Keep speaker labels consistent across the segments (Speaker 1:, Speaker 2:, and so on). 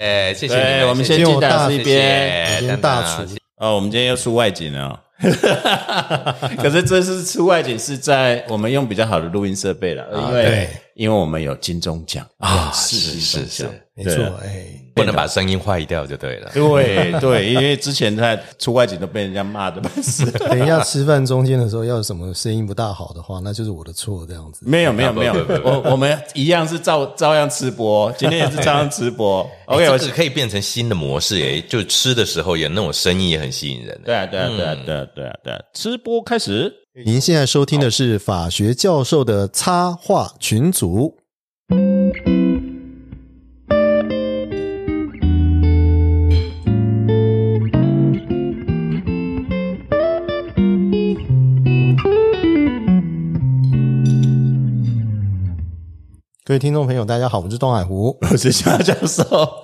Speaker 1: 哎，谢谢你们，
Speaker 2: 我们先进大
Speaker 1: 谢
Speaker 2: 师一边
Speaker 1: 谢
Speaker 3: 今天
Speaker 1: 等等
Speaker 3: 大厨
Speaker 2: 哦，我们今天又出外景了哦。可是这次出外景是在我们用比较好的录音设备了，因为
Speaker 3: 对
Speaker 2: 因为我们有金钟奖
Speaker 1: 啊
Speaker 2: 是
Speaker 1: 是是是
Speaker 3: 没错
Speaker 2: 对，
Speaker 3: 哎，
Speaker 1: 不能把声音坏掉就对了。
Speaker 2: 对对，因为之前在出外景都被人家骂的半死。
Speaker 3: 等一下吃饭中间的时候，要有什么声音不大好的话，那就是我的错，这样子。
Speaker 2: 没有没有没有 我我们一样是照照样吃播，今天也是照样吃播。OK，我
Speaker 1: 哎这个可以变成新的模式诶，就吃的时候也那种声音也很吸引人。
Speaker 2: 对啊对啊对啊对啊对啊对啊，吃播开始。
Speaker 3: 您现在收听的是法学教授的插画群组。各位听众朋友，大家好，我是东海湖。
Speaker 2: 我是夏教授，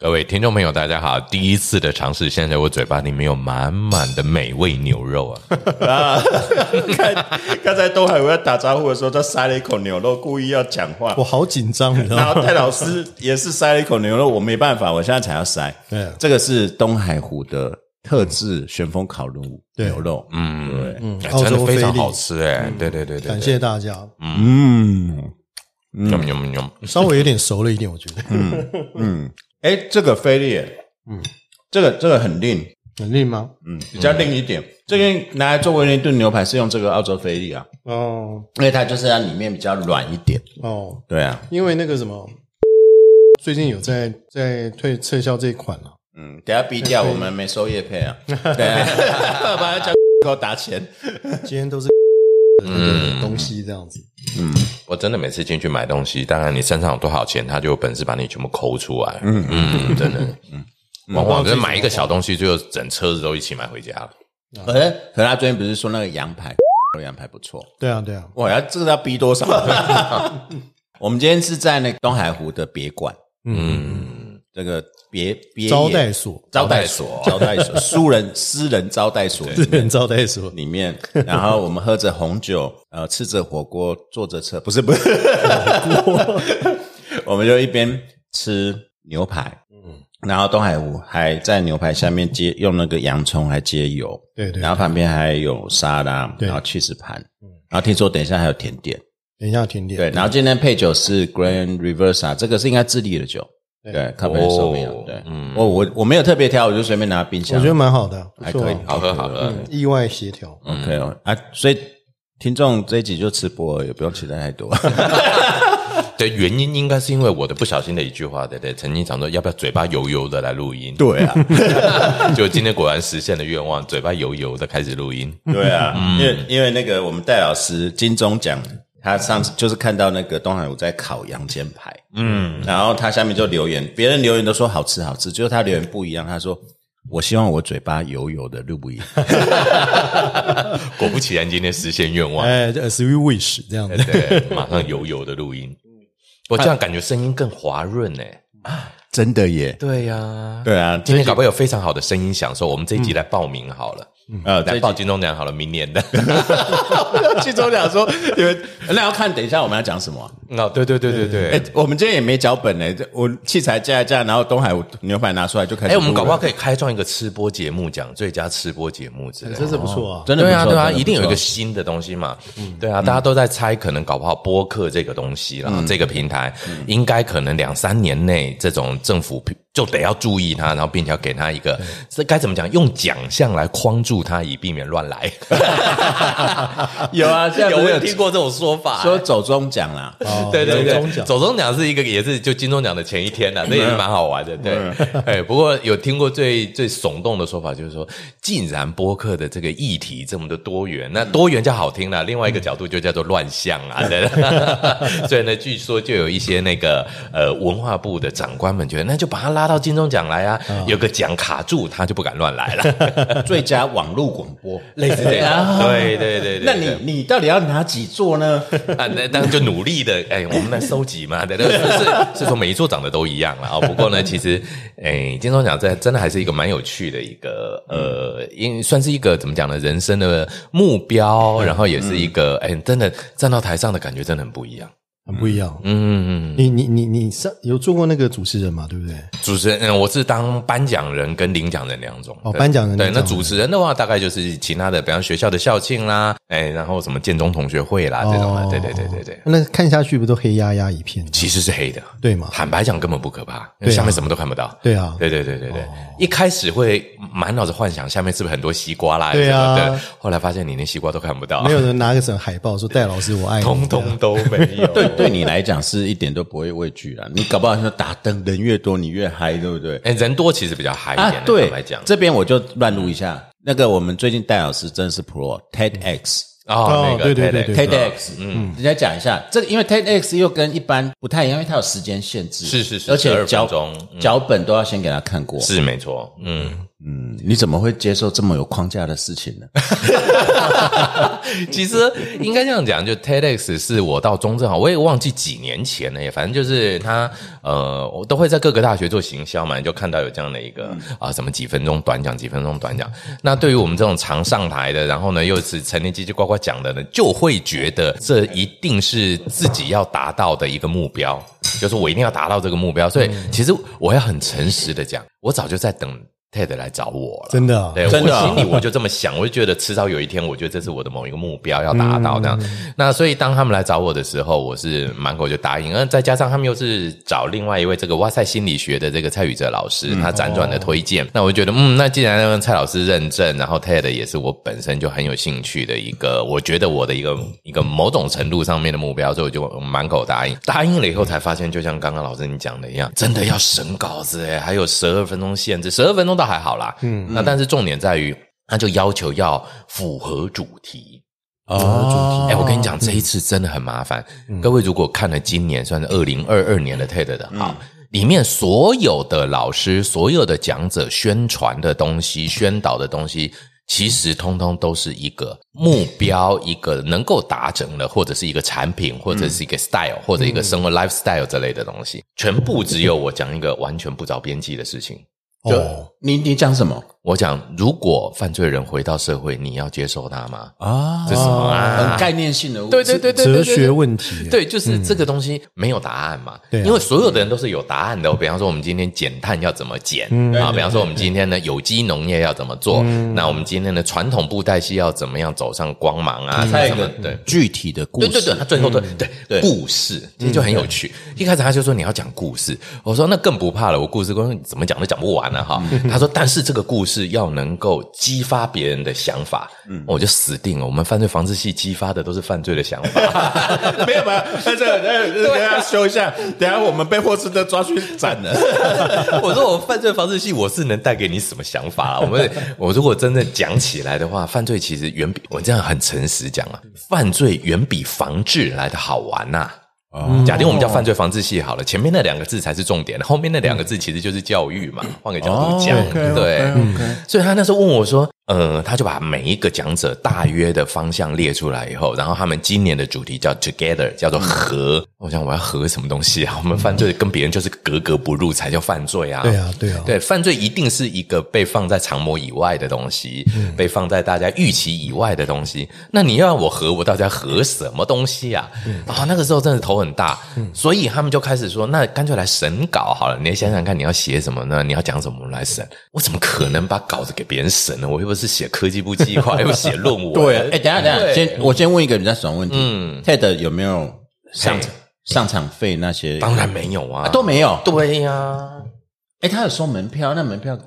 Speaker 1: 各位听众朋友，大家好！第一次的尝试，现在我嘴巴里面有满满的美味牛肉啊！
Speaker 2: 啊，看刚才东海我在打招呼的时候，他塞了一口牛肉，故意要讲话
Speaker 3: 我。好紧张，你知道吗？
Speaker 2: 然后戴老师也是塞了一口牛肉，我没办法，我现在才要塞。
Speaker 3: 对
Speaker 2: 这个是东海湖的特制旋风烤乳
Speaker 3: 对
Speaker 2: 牛肉。嗯，对，
Speaker 3: 嗯
Speaker 1: 真的非常好吃哎！对对对对，
Speaker 3: 感谢大家。
Speaker 2: 嗯！
Speaker 3: 稍微有点熟了一点，我觉得
Speaker 2: 嗯，哎，这个菲力，嗯，这个这个很硬，
Speaker 3: 很硬吗？
Speaker 2: 嗯，比较硬一点。这边拿来做威灵顿牛排是用这个澳洲菲力啊，
Speaker 3: 哦
Speaker 2: 因为它就是它里面比较软一点。
Speaker 3: 哦，
Speaker 2: 对啊，
Speaker 3: 因为那个什么，最近有在在退撤销这一款了、
Speaker 2: 嗯，等下逼掉，我们没收叶配啊。对啊，把它叫给我打钱。
Speaker 3: 今天都是
Speaker 1: 嗯
Speaker 3: 东西这样子。
Speaker 1: 嗯我真的每次进去买东西，当然你身上有多少钱，他就有本事把你全部抠出来。嗯嗯，真的，嗯，往往就是买一个小东西，最后整车子都一起买回家了。
Speaker 2: 哎，可他最近不是说那个羊排，羊排不错。
Speaker 3: 对啊，对啊，
Speaker 2: 哇，要这个要逼多少？我们今天是在那个东海湖的别馆，
Speaker 1: 嗯，
Speaker 2: 这个别别
Speaker 3: 招待所，
Speaker 2: 招待所招待所私人私人招待所
Speaker 3: 私人招待所，
Speaker 2: 里面，然后我们喝着红酒，呃，吃着火锅，坐着车，不是不是，我们就一边吃牛排，嗯，然后东海湖还在牛排下面接用那个洋葱来接油，
Speaker 3: 对对
Speaker 2: 然后旁边还有沙拉，然后 cheese 盘，然后听说等一下还有甜点，
Speaker 3: 等一下甜点。
Speaker 2: 对，然后今天配酒是 Grand Reversa，这个是应该智利的酒，对，靠本手没有，
Speaker 1: 哦
Speaker 2: 对，
Speaker 1: 嗯。
Speaker 2: 我我我没有特别挑，我就随便拿冰箱，
Speaker 3: 我觉得蛮好的，不
Speaker 2: 还可以。
Speaker 1: 好喝好喝。
Speaker 3: 嗯。意外协调。
Speaker 2: OK 哦。啊，所以听众这一集就吃播，也不用期待太多。
Speaker 1: 对，原因应该是因为我的不小心的一句话，对对，曾经想说要不要嘴巴油油的来录音，
Speaker 2: 对啊，
Speaker 1: 就今天果然实现了愿望，嘴巴油油的开始录音。
Speaker 2: 对啊，因为因为那个我们戴老师金钟奖，他上次就是看到那个东海武在烤羊肩排，嗯，然后他下面就留言，别人留言都说好吃好吃，就是他留言不一样，他说我希望我嘴巴油油的录音，
Speaker 1: 果不其然，今天实现愿望，
Speaker 3: 哎，这 s we wish 这样子。
Speaker 1: 对，马上油油的录音。我这样感觉声音更滑润呢。
Speaker 2: 真的耶，
Speaker 1: 对呀，
Speaker 2: 对啊，
Speaker 1: 今天搞不好有非常好的声音享受，我们这一集来报名好了，
Speaker 2: 呃，
Speaker 1: 来报金钟奖好了，明年的。
Speaker 2: 金钟奖说你们 那要看等一下我们要讲什么啊。
Speaker 1: 哦，对对对对
Speaker 2: 哎
Speaker 1: 对。，
Speaker 2: 我们今天也没脚本呢，这我器材架一架，然后东海牛排拿出来就开始
Speaker 1: 哎。我们搞不好可以开创一个吃播节目奖，最佳吃播节目之类的。
Speaker 3: 真是不错啊！
Speaker 2: 真的不错
Speaker 1: 对啊，一定有一个新的东西嘛。对啊，大家都在猜，可能搞不好播客这个东西啦，这个平台应该可能两三年内，这种政府就得要注意它，然后并且要给它一个，这该怎么讲？用奖项来框住它，以避免乱来。
Speaker 2: 有啊，现在
Speaker 1: 有我有听过这种说法，
Speaker 2: 说走中奖啦，
Speaker 3: 哦
Speaker 1: 对对 对，
Speaker 3: 有中奖。
Speaker 1: 走中奖是一个，也是就金钟奖的前一天呐，那也是蛮好玩的。对，哎，不过有听过最最耸动的说法，就是说，竟然播客的这个议题这么的多元，那多元叫好听了，另外一个角度就叫做乱象啊。对。所以呢，据说就有一些那个呃文化部的长官们觉得，那就把他拉到金钟奖来啊，有个奖卡住，他就不敢乱来了，
Speaker 2: 最佳网络广播。
Speaker 1: 类似这样。对对对对，
Speaker 2: 那你你到底要拿几座呢？
Speaker 1: 啊，那当然就努力的，哎，我们来收集嘛，对对，是是是说每一座长得都一样了啊。不过呢，其实，哎，金钟奖这真的还是一个蛮有趣的一个呃，因算是一个怎么讲呢，人生的目标，然后也是一个，哎，真的站到台上的感觉真的很不一样。
Speaker 3: 很不一样。
Speaker 1: 嗯，
Speaker 3: 你你你你上有做过那个主持人嘛？对不对？
Speaker 1: 主持人，嗯，我是当颁奖人跟领奖人两种。
Speaker 3: 哦
Speaker 1: 对
Speaker 3: 颁奖人
Speaker 1: 对，那主持人的话，大概就是其他的，比方学校的校庆啦，哎，然后什么建中同学会啦这种的。对对对对对，
Speaker 3: 那看下去不都黑压压一片？
Speaker 1: 其实是黑的。
Speaker 3: 对吗？
Speaker 1: 坦白讲，根本不可怕，下面什么都看不到。
Speaker 3: 对啊
Speaker 1: 对对对对对，一开始会满脑子幻想下面是不是很多西瓜啦？
Speaker 3: 对啊
Speaker 1: 什么的后来发现你连西瓜都看不到，
Speaker 3: 没有人拿个什么海报说 戴老师我爱你，
Speaker 1: 通通都没有。
Speaker 2: 对，对你来讲是一点都不会畏惧啦。你搞不好说打灯人越多你越嗨，对不对？
Speaker 1: 哎，人多其实比较嗨一点的，
Speaker 2: 对
Speaker 1: 坦白讲。
Speaker 2: 这边我就乱录一下。那个我们最近戴老师真的是 Pro TEDx。
Speaker 1: 哦，那个
Speaker 3: 对对对
Speaker 1: TEDx
Speaker 3: 对
Speaker 2: TEDx，嗯，人家讲一下这个，因为 TEDx 又跟一般不太一样，因为它有时间限制，
Speaker 1: 是是是
Speaker 2: 而且
Speaker 1: 12
Speaker 2: 脚
Speaker 1: 嗯
Speaker 2: 脚本都要先给他看过。
Speaker 1: 是没错，嗯。
Speaker 2: 嗯，你怎么会接受这么有框架的事情呢？
Speaker 1: 其实应该这样讲，就 TEDx 是我到中正好，我也忘记几年前了耶，反正就是他呃，我都会在各个大学做行销嘛，就看到有这样的一个啊、什么几分钟短讲，几分钟短讲。那对于我们这种常上台的，然后呢又是成年叽叽呱呱讲的呢，就会觉得这一定是自己要达到的一个目标，就是我一定要达到这个目标。所以其实我要很诚实的讲，我早就在等 TED 来找我了。
Speaker 3: 真的啊
Speaker 1: 对，
Speaker 2: 真的啊
Speaker 1: 我心里我就这么想，我就觉得迟早有一天，我觉得这是我的某一个目标要达到这样。那所以当他们来找我的时候，我是满口就答应。而再加上他们又是找另外一位这个哇塞心理学的这个蔡宇哲老师，他辗转的推荐，那我就觉得嗯，那既然让蔡老师认证，然后 TED 也是我本身就很有兴趣的一个，我觉得我的一个一个某种程度上面的目标，所以我就满口答应。答应了以后才发现，就像刚刚老师你讲的一样，真的要审稿子诶，还有十二分钟限制，十二分钟倒还好啦，嗯，那但是重点在于，他就要求要符合主题。
Speaker 2: 哦，
Speaker 1: 哎、我跟你讲，这一次真的很麻烦。各位如果看了今年算是二零二二年的 TED 的啊，里面所有的老师、所有的讲者宣传的东西、宣导的东西，其实通通都是一个目标，一个能够达成的，或者是一个产品，或者是一个 style，、或者一个生活 lifestyle 之类的东西，全部只有我讲一个完全不着边际的事情。
Speaker 3: 哦，
Speaker 2: 你你讲什么
Speaker 1: 我讲，如果犯罪人回到社会，你要接受他吗？
Speaker 2: 啊
Speaker 1: 这是什么啊？
Speaker 2: 很概念性的，
Speaker 1: 对对对对，对
Speaker 3: 哲学问题，
Speaker 1: 对，就是这个东西没有答案嘛。
Speaker 3: 对啊
Speaker 1: 因为所有的人都是有答案的。比方说，我们今天减碳要怎么减啊？比方说，我们今天呢有机农业要怎么做？那我们今天的传统布袋戏要怎么样走上光芒啊？
Speaker 2: 它有一个
Speaker 1: 什么对。
Speaker 2: 具体的故事，
Speaker 1: 对对对，他最后对对
Speaker 2: 对
Speaker 1: 故事，其实就很有趣。一开始他就说你要讲故事，我说那更不怕了，我故事光怎么讲都讲不完了哈。他说，但是这个故事要能够激发别人的想法，我就死定了。我们犯罪防治系激发的都是犯罪的想法。
Speaker 2: 没有没有，那这个等下修一下，等下我们被霍斯特抓去斩了。
Speaker 1: 我说我犯罪防治系，我是能带给你什么想法、啊？我们 我如果真的讲起来的话，犯罪其实远比我这样很诚实讲啊，犯罪远比防治来的好玩呐、假定我们叫犯罪防治系好了，前面那两个字才是重点，后面那两个字其实就是教育嘛。换个角度讲，对，所以他那时候问我说，呃，他就把每一个讲者大约的方向列出来以后，然后他们今年的主题叫 Together，叫做和。我想我要和什么东西啊？我们犯罪跟别人就是格格不入才叫犯罪啊！
Speaker 3: 对啊对啊
Speaker 1: 对，犯罪一定是一个被放在常模以外的东西，被放在大家预期以外的东西。那你要让我和，我到底要和什么东西啊？啊，那个时候真的头很大，所以他们就开始说，那干脆来审稿好了。你想想看，你要写什么呢？你要讲什么，我们来审。我怎么可能把稿子给别人审呢？我又不是写科技部计划，又写论文。
Speaker 2: 对，哎，等一下等一下，先我先问一个比较爽问题，嗯，TED 有没有上
Speaker 1: 嘿
Speaker 2: 上场费那些？
Speaker 1: 当然没有啊，
Speaker 2: 啊都没有。
Speaker 1: 对呀、
Speaker 2: 哎，他有收门票，那门票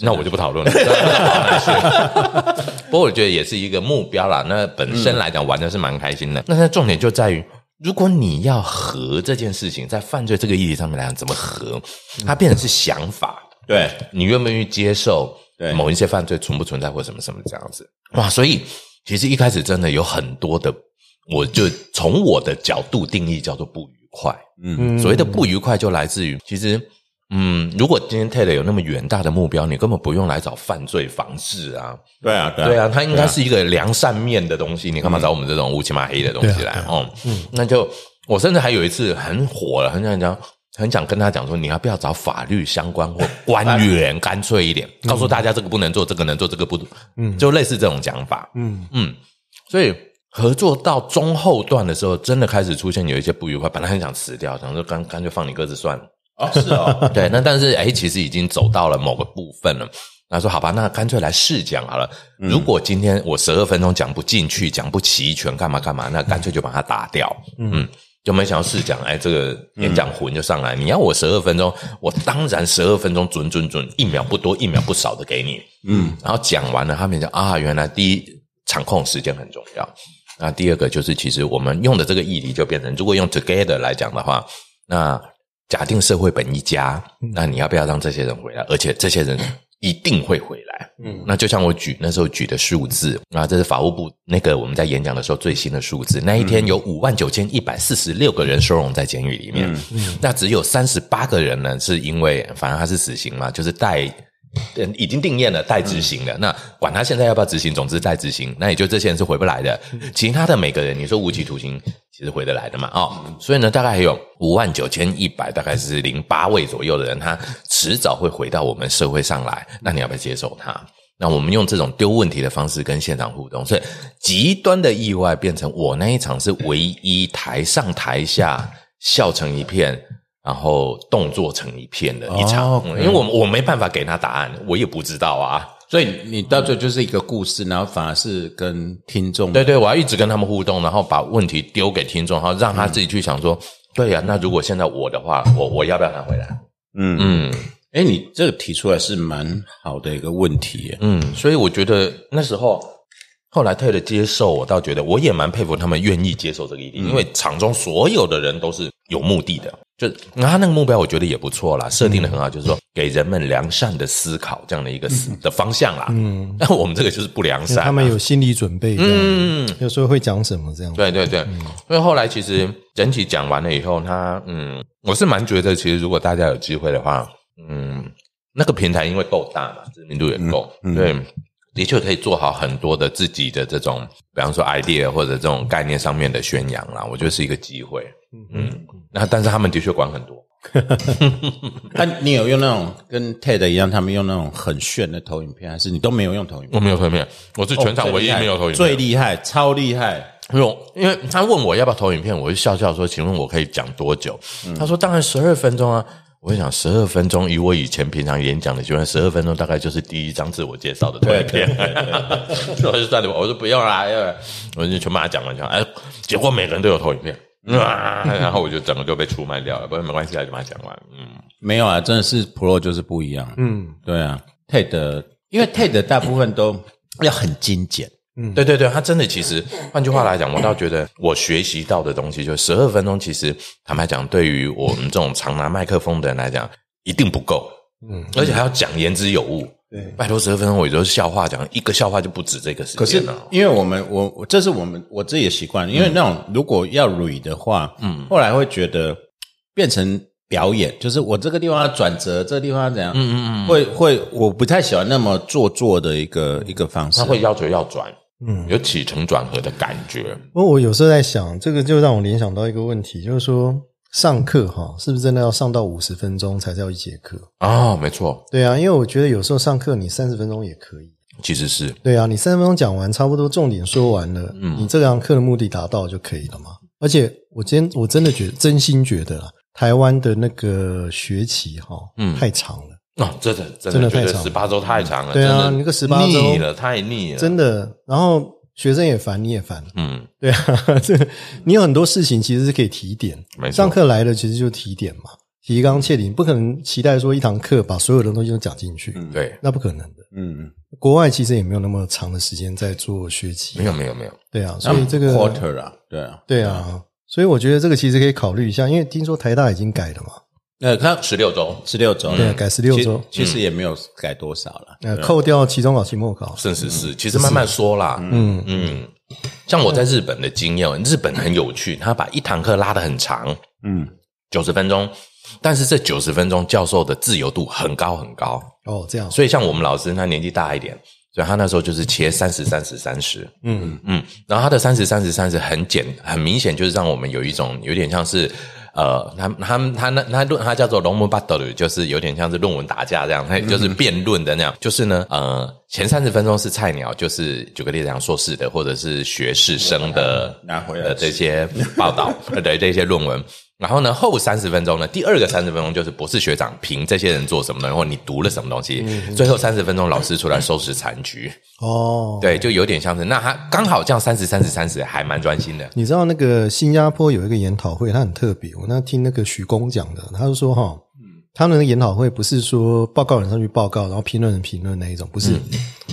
Speaker 1: 那我就不讨论了。不过我觉得也是一个目标啦。那本身来讲玩的是蛮开心的。那它重点就在于，如果你要和这件事情，在犯罪这个议题上面来讲，怎么和？它变成是想法，
Speaker 2: 对
Speaker 1: 你愿不愿意接受
Speaker 2: 对
Speaker 1: 某一些犯罪存不存在或什么什么这样子？哇，所以其实一开始真的有很多的，我就从我的角度定义叫做不愉快。
Speaker 2: 嗯
Speaker 1: 所谓的不愉快就来自于，其实，嗯，如果今天 TED 有那么远大的目标，你根本不用来找犯罪防治啊。
Speaker 2: 对啊对
Speaker 1: 对啊，它应该是一个良善面的东西，你干嘛找我们这种乌漆嘛黑的东西来？哦，嗯那就我甚至还有一次很火了，很想讲。很想跟他讲说，你要不要找法律相关或官员，干脆一点，告诉大家这个不能做，这个能做，这个不，嗯，就类似这种讲法，嗯。嗯，所以合作到中后段的时候，真的开始出现有一些不愉快，本来很想辞掉，想说干干脆放你鸽子算了。
Speaker 2: 哦，是哦，
Speaker 1: 对，那但是哎，其实已经走到了某个部分了。他说：“好吧，那干脆来试讲好了。如果今天我十二分钟讲不进去，讲不齐全，干嘛干嘛，那干脆就把它打掉。嗯，就没想到试讲，哎，这个演讲魂就上来。你要我十二分钟，我当然十二分钟准准准，一秒不多，一秒不少的给你。嗯，然后讲完了，他们讲啊，原来第一场控时间很重要。那第二个就是，其实我们用的这个议题就变成，如果用 together 来讲的话，那假定社会本一家，那你要不要让这些人回来？而且这些人。”一定会回来，嗯，那就像我举那时候举的数字啊，这是法务部那个我们在演讲的时候最新的数字，那一天有五万九千一百四十六个人收容在监狱里面，嗯，那只有三十八个人呢，是因为反正他是死刑嘛，就是带。已经定验了，待执行了。那管他现在要不要执行，总之待执行。那也就这些人是回不来的。其他的每个人，你说无期徒刑，其实回得来的嘛？哦，所以呢，大概还有五万九千一百，大概是零八位左右的人，他迟早会回到我们社会上来。那你要不要接受他？那我们用这种丢问题的方式跟现场互动，所以极端的意外变成我那一场是唯一台上台下笑成一片。然后动作成一片的一场，因为我我没办法给他答案，我也不知道啊，
Speaker 2: 所以你到最后就是一个故事，然后反而是跟听众，
Speaker 1: 对对，我要一直跟他们互动，然后把问题丢给听众，然后让他自己去想说，对呀，那如果现在我的话，我我要不要拿回来？
Speaker 2: 嗯嗯，哎，你这个提出来是蛮好的一个问题，
Speaker 1: 嗯，所以我觉得那时候。后来退了接受，我倒觉得我也蛮佩服他们愿意接受这个议题，因为场中所有的人都是有目的的，就那他那个目标，我觉得也不错啦，设定的很好，就是说给人们良善的思考这样的一个的方向啦。嗯，那我们这个就是不良善，
Speaker 3: 他们有心理准备，嗯，有时候会讲什么这样。
Speaker 1: 对对对，所以后来其实整体讲完了以后，他嗯，我是蛮觉得，其实如果大家有机会的话，嗯，那个平台因为够大嘛，知名度也够，对。的确可以做好很多的自己的这种，比方说 idea 或者这种概念上面的宣扬啦，我觉得是一个机会。嗯，那但是他们的确管很多。
Speaker 2: 那你有用那种跟 TED 一样，他们用那种很炫的投影片，还是你都没有用投影片？
Speaker 1: 我没有投影片，我是全场唯一没有投影片。
Speaker 2: 最厉害，超厉害。
Speaker 1: 用，因为他问我要不要投影片，我就笑笑说：“请问我可以讲多久？”他说：“当然十二分钟啊。”我想十二分钟，以我以前平常演讲的习惯，十二分钟大概就是第一张自我介绍的影片。我就算了吧，我说不用啦，我就全把它讲完讲。哎，结果每个人都有投影片，然后我就整个就被出卖掉了。不过没关系，就把它讲完。嗯，
Speaker 2: 没有啊，真的是 Pro 就是不一样。嗯，对啊，TED 因为 TED 大部分都要很精简。
Speaker 1: 嗯，对对对，他真的其实，换句话来讲，我倒觉得我学习到的东西，就十二分钟，其实坦白讲，对于我们这种常拿麦克风的人来讲，一定不够。嗯，而且还要讲言之有物。
Speaker 3: 对，
Speaker 1: 拜托十二分钟，我就是笑话讲一个笑话就不止这个时间了。
Speaker 2: 因为我们我这是我们我自己的习惯，因为那种如果要捋的话，嗯，后来会觉得变成。表演就是我这个地方要转折，这个地方要怎样？嗯嗯嗯，会会，我不太喜欢那么做作的一个一个方式。
Speaker 1: 他会要求要转，嗯，有起承转合的感觉。
Speaker 3: 我有时候在想，这个就让我联想到一个问题，就是说上课哈，是不是真的要上到五十分钟才叫一节课
Speaker 1: 啊？没错，
Speaker 3: 对啊，因为我觉得有时候上课你三十分钟也可以。
Speaker 1: 其实是
Speaker 3: 对啊，你三十分钟讲完，差不多重点说完了，嗯，你这堂课的目的达到就可以了嘛。而且我今天我真的觉得，真心觉得啊。台湾的那个学期哈，嗯，太长了
Speaker 1: 哦，真的真的太长，十八周太长了，
Speaker 3: 对啊，那个十八周
Speaker 1: 腻了，太腻了，
Speaker 3: 真的。然后学生也烦，你也烦，嗯，对啊，这你有很多事情其实是可以提点，上课来了其实就提点嘛，提纲挈领，不可能期待说一堂课把所有的东西都讲进去，
Speaker 1: 对，
Speaker 3: 那不可能的，嗯，国外其实也没有那么长的时间在做学期，
Speaker 1: 没有没有没有，
Speaker 3: 对啊，所以这个
Speaker 2: quarter 啊，对啊，
Speaker 3: 对啊。所以我觉得这个其实可以考虑一下，因为听说台大已经改了嘛。
Speaker 2: 呃，他
Speaker 1: 十六周，
Speaker 2: 十六周，
Speaker 3: 对，改十六周，
Speaker 2: 其实也没有改多少了。
Speaker 3: 呃，扣掉期中考、期末考，
Speaker 1: 甚至是其实慢慢说啦。嗯嗯，像我在日本的经验，日本很有趣，他把一堂课拉得很长，嗯，九十分钟，但是这九十分钟教授的自由度很高很高。
Speaker 3: 哦，这样。
Speaker 1: 所以像我们老师，他年纪大一点。所以他那时候就是切三十、三十、三十，嗯嗯，然后他的三十、三十、三十很简，很明显就是让我们有一种有点像是呃，他他他那他论他叫做龙门巴德鲁就是有点像是论文打架这样，他就是辩论的那样。就是呢，呃，前三十分钟是菜鸟，就是举个例子讲，硕士的或者是学士生的
Speaker 2: 拿回来
Speaker 1: 这些报道，对这些论文。然后呢，后三十分钟呢，第二个三十分钟就是博士学长评这些人做什么，然后你读了什么东西。最后三十分钟，老师出来收拾残局。哦，对，就有点像是那他刚好这样三十、三十、三十，还蛮专心的。
Speaker 3: 你知道那个新加坡有一个研讨会，他很特别。我那听那个徐工讲的，他就说哈，他们的研讨会不是说报告人上去报告，然后评论人评论那一种，不是，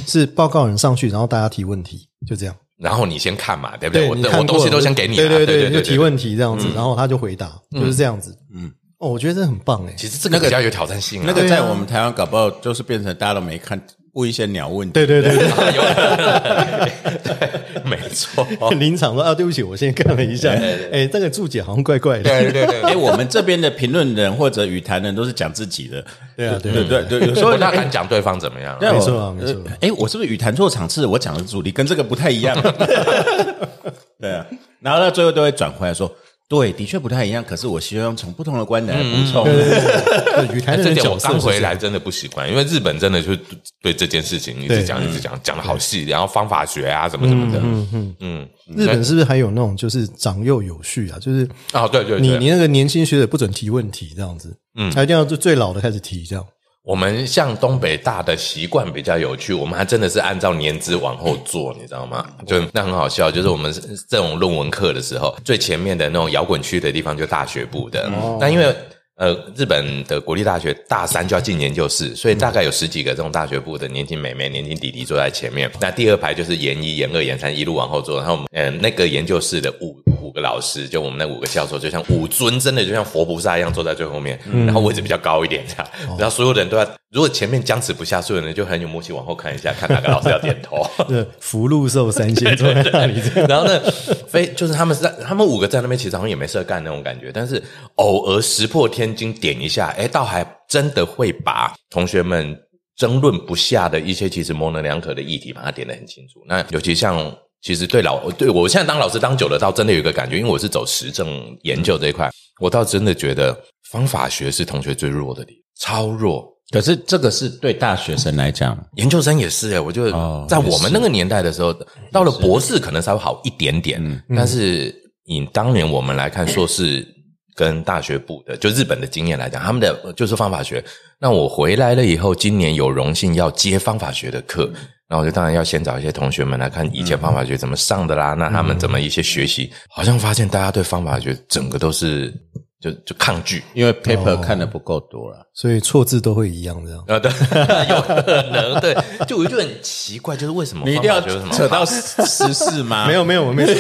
Speaker 3: 是报告人上去，然后大家提问题，就这样。
Speaker 1: 然后你先看嘛，对不对？我我东西都先给你，
Speaker 3: 对对对，就提问题这样子，然后他就回答，就是这样子。嗯，哦，我觉得这很棒哎。
Speaker 1: 其实这个比较有挑战性，
Speaker 2: 那个在我们台湾搞不好就是变成大家都没看。问一些鸟问题，
Speaker 3: 对对对，
Speaker 1: 对，没错。
Speaker 3: 临场说啊，对不起，我先看了一下，哎，这个注解好像怪怪的。
Speaker 1: 对对对，
Speaker 2: 哎，我们这边的评论人或者语坛人都是讲自己的，
Speaker 3: 对啊，
Speaker 2: 对对对，有时候
Speaker 1: 他敢讲对方怎么样，
Speaker 3: 没错没错。
Speaker 2: 哎，我是不是语坛错场次？我讲的主题跟这个不太一样。对啊，然后到最后都会转回来说。对，的确不太一样。可是我希望从不同的观点来补充。
Speaker 3: 对，语台的
Speaker 1: 点我刚回来真的不习惯，因为日本真的就对这件事情一直讲一直讲，讲的好细，然后方法学啊什么什么的。嗯嗯
Speaker 3: 嗯。日本是不是还有那种就是长幼有序啊？就是
Speaker 1: 啊，对对，
Speaker 3: 你你那个年轻学者不准提问题这样子，嗯，他一定要最最老的开始提这样。
Speaker 1: 我们像东北大的习惯比较有趣，我们还真的是按照年资往后做，你知道吗？就那很好笑，就是我们这种论文课的时候，最前面的那种摇滚区的地方就大学部的，那因为。呃，日本的国立大学大三就要进研究室，所以大概有十几个这种大学部的年轻美眉、年轻弟弟坐在前面。那第二排就是研一、研二、研三一路往后坐，然后我们嗯，那个研究室的五五个老师，就我们那五个教授，就像五尊，真的就像佛菩萨一样坐在最后面，然后位置比较高一点这样。然后所有的人都要，如果前面僵持不下，所有人就很有默契往后看一下，看哪个老师要点头。
Speaker 3: 福禄寿三仙坐在那里，
Speaker 1: 然后呢，非就是他们是在他们五个在那边，其实好像也没事干那种感觉，但是偶尔石破天。惊点一下，哎，倒还真的会把同学们争论不下的一些其实模棱两可的议题，把它点得很清楚。那尤其像，其实对老对我现在当老师当久了，倒真的有一个感觉，因为我是走实证研究这一块，我倒真的觉得方法学是同学最弱的地超弱。
Speaker 2: 可是这个是对大学生来讲，
Speaker 1: 研究生也是哎，我觉得在我们那个年代的时候，到了博士可能稍微好一点点，但是以当年我们来看硕士。跟大学部的，就日本的经验来讲，他们的就是方法学。那我回来了以后，今年有荣幸要接方法学的课，那我就当然要先找一些同学们来看以前方法学怎么上的啦。那他们怎么一些学习，好像发现大家对方法学整个都是。就就抗拒，
Speaker 2: 因为 paper 看的不够多了，
Speaker 3: 所以错字都会一样这样
Speaker 1: 啊？对，有可能对。就我就很奇怪，就是为什么
Speaker 2: 你一定要扯到十四吗？
Speaker 3: 没有没有，我没有。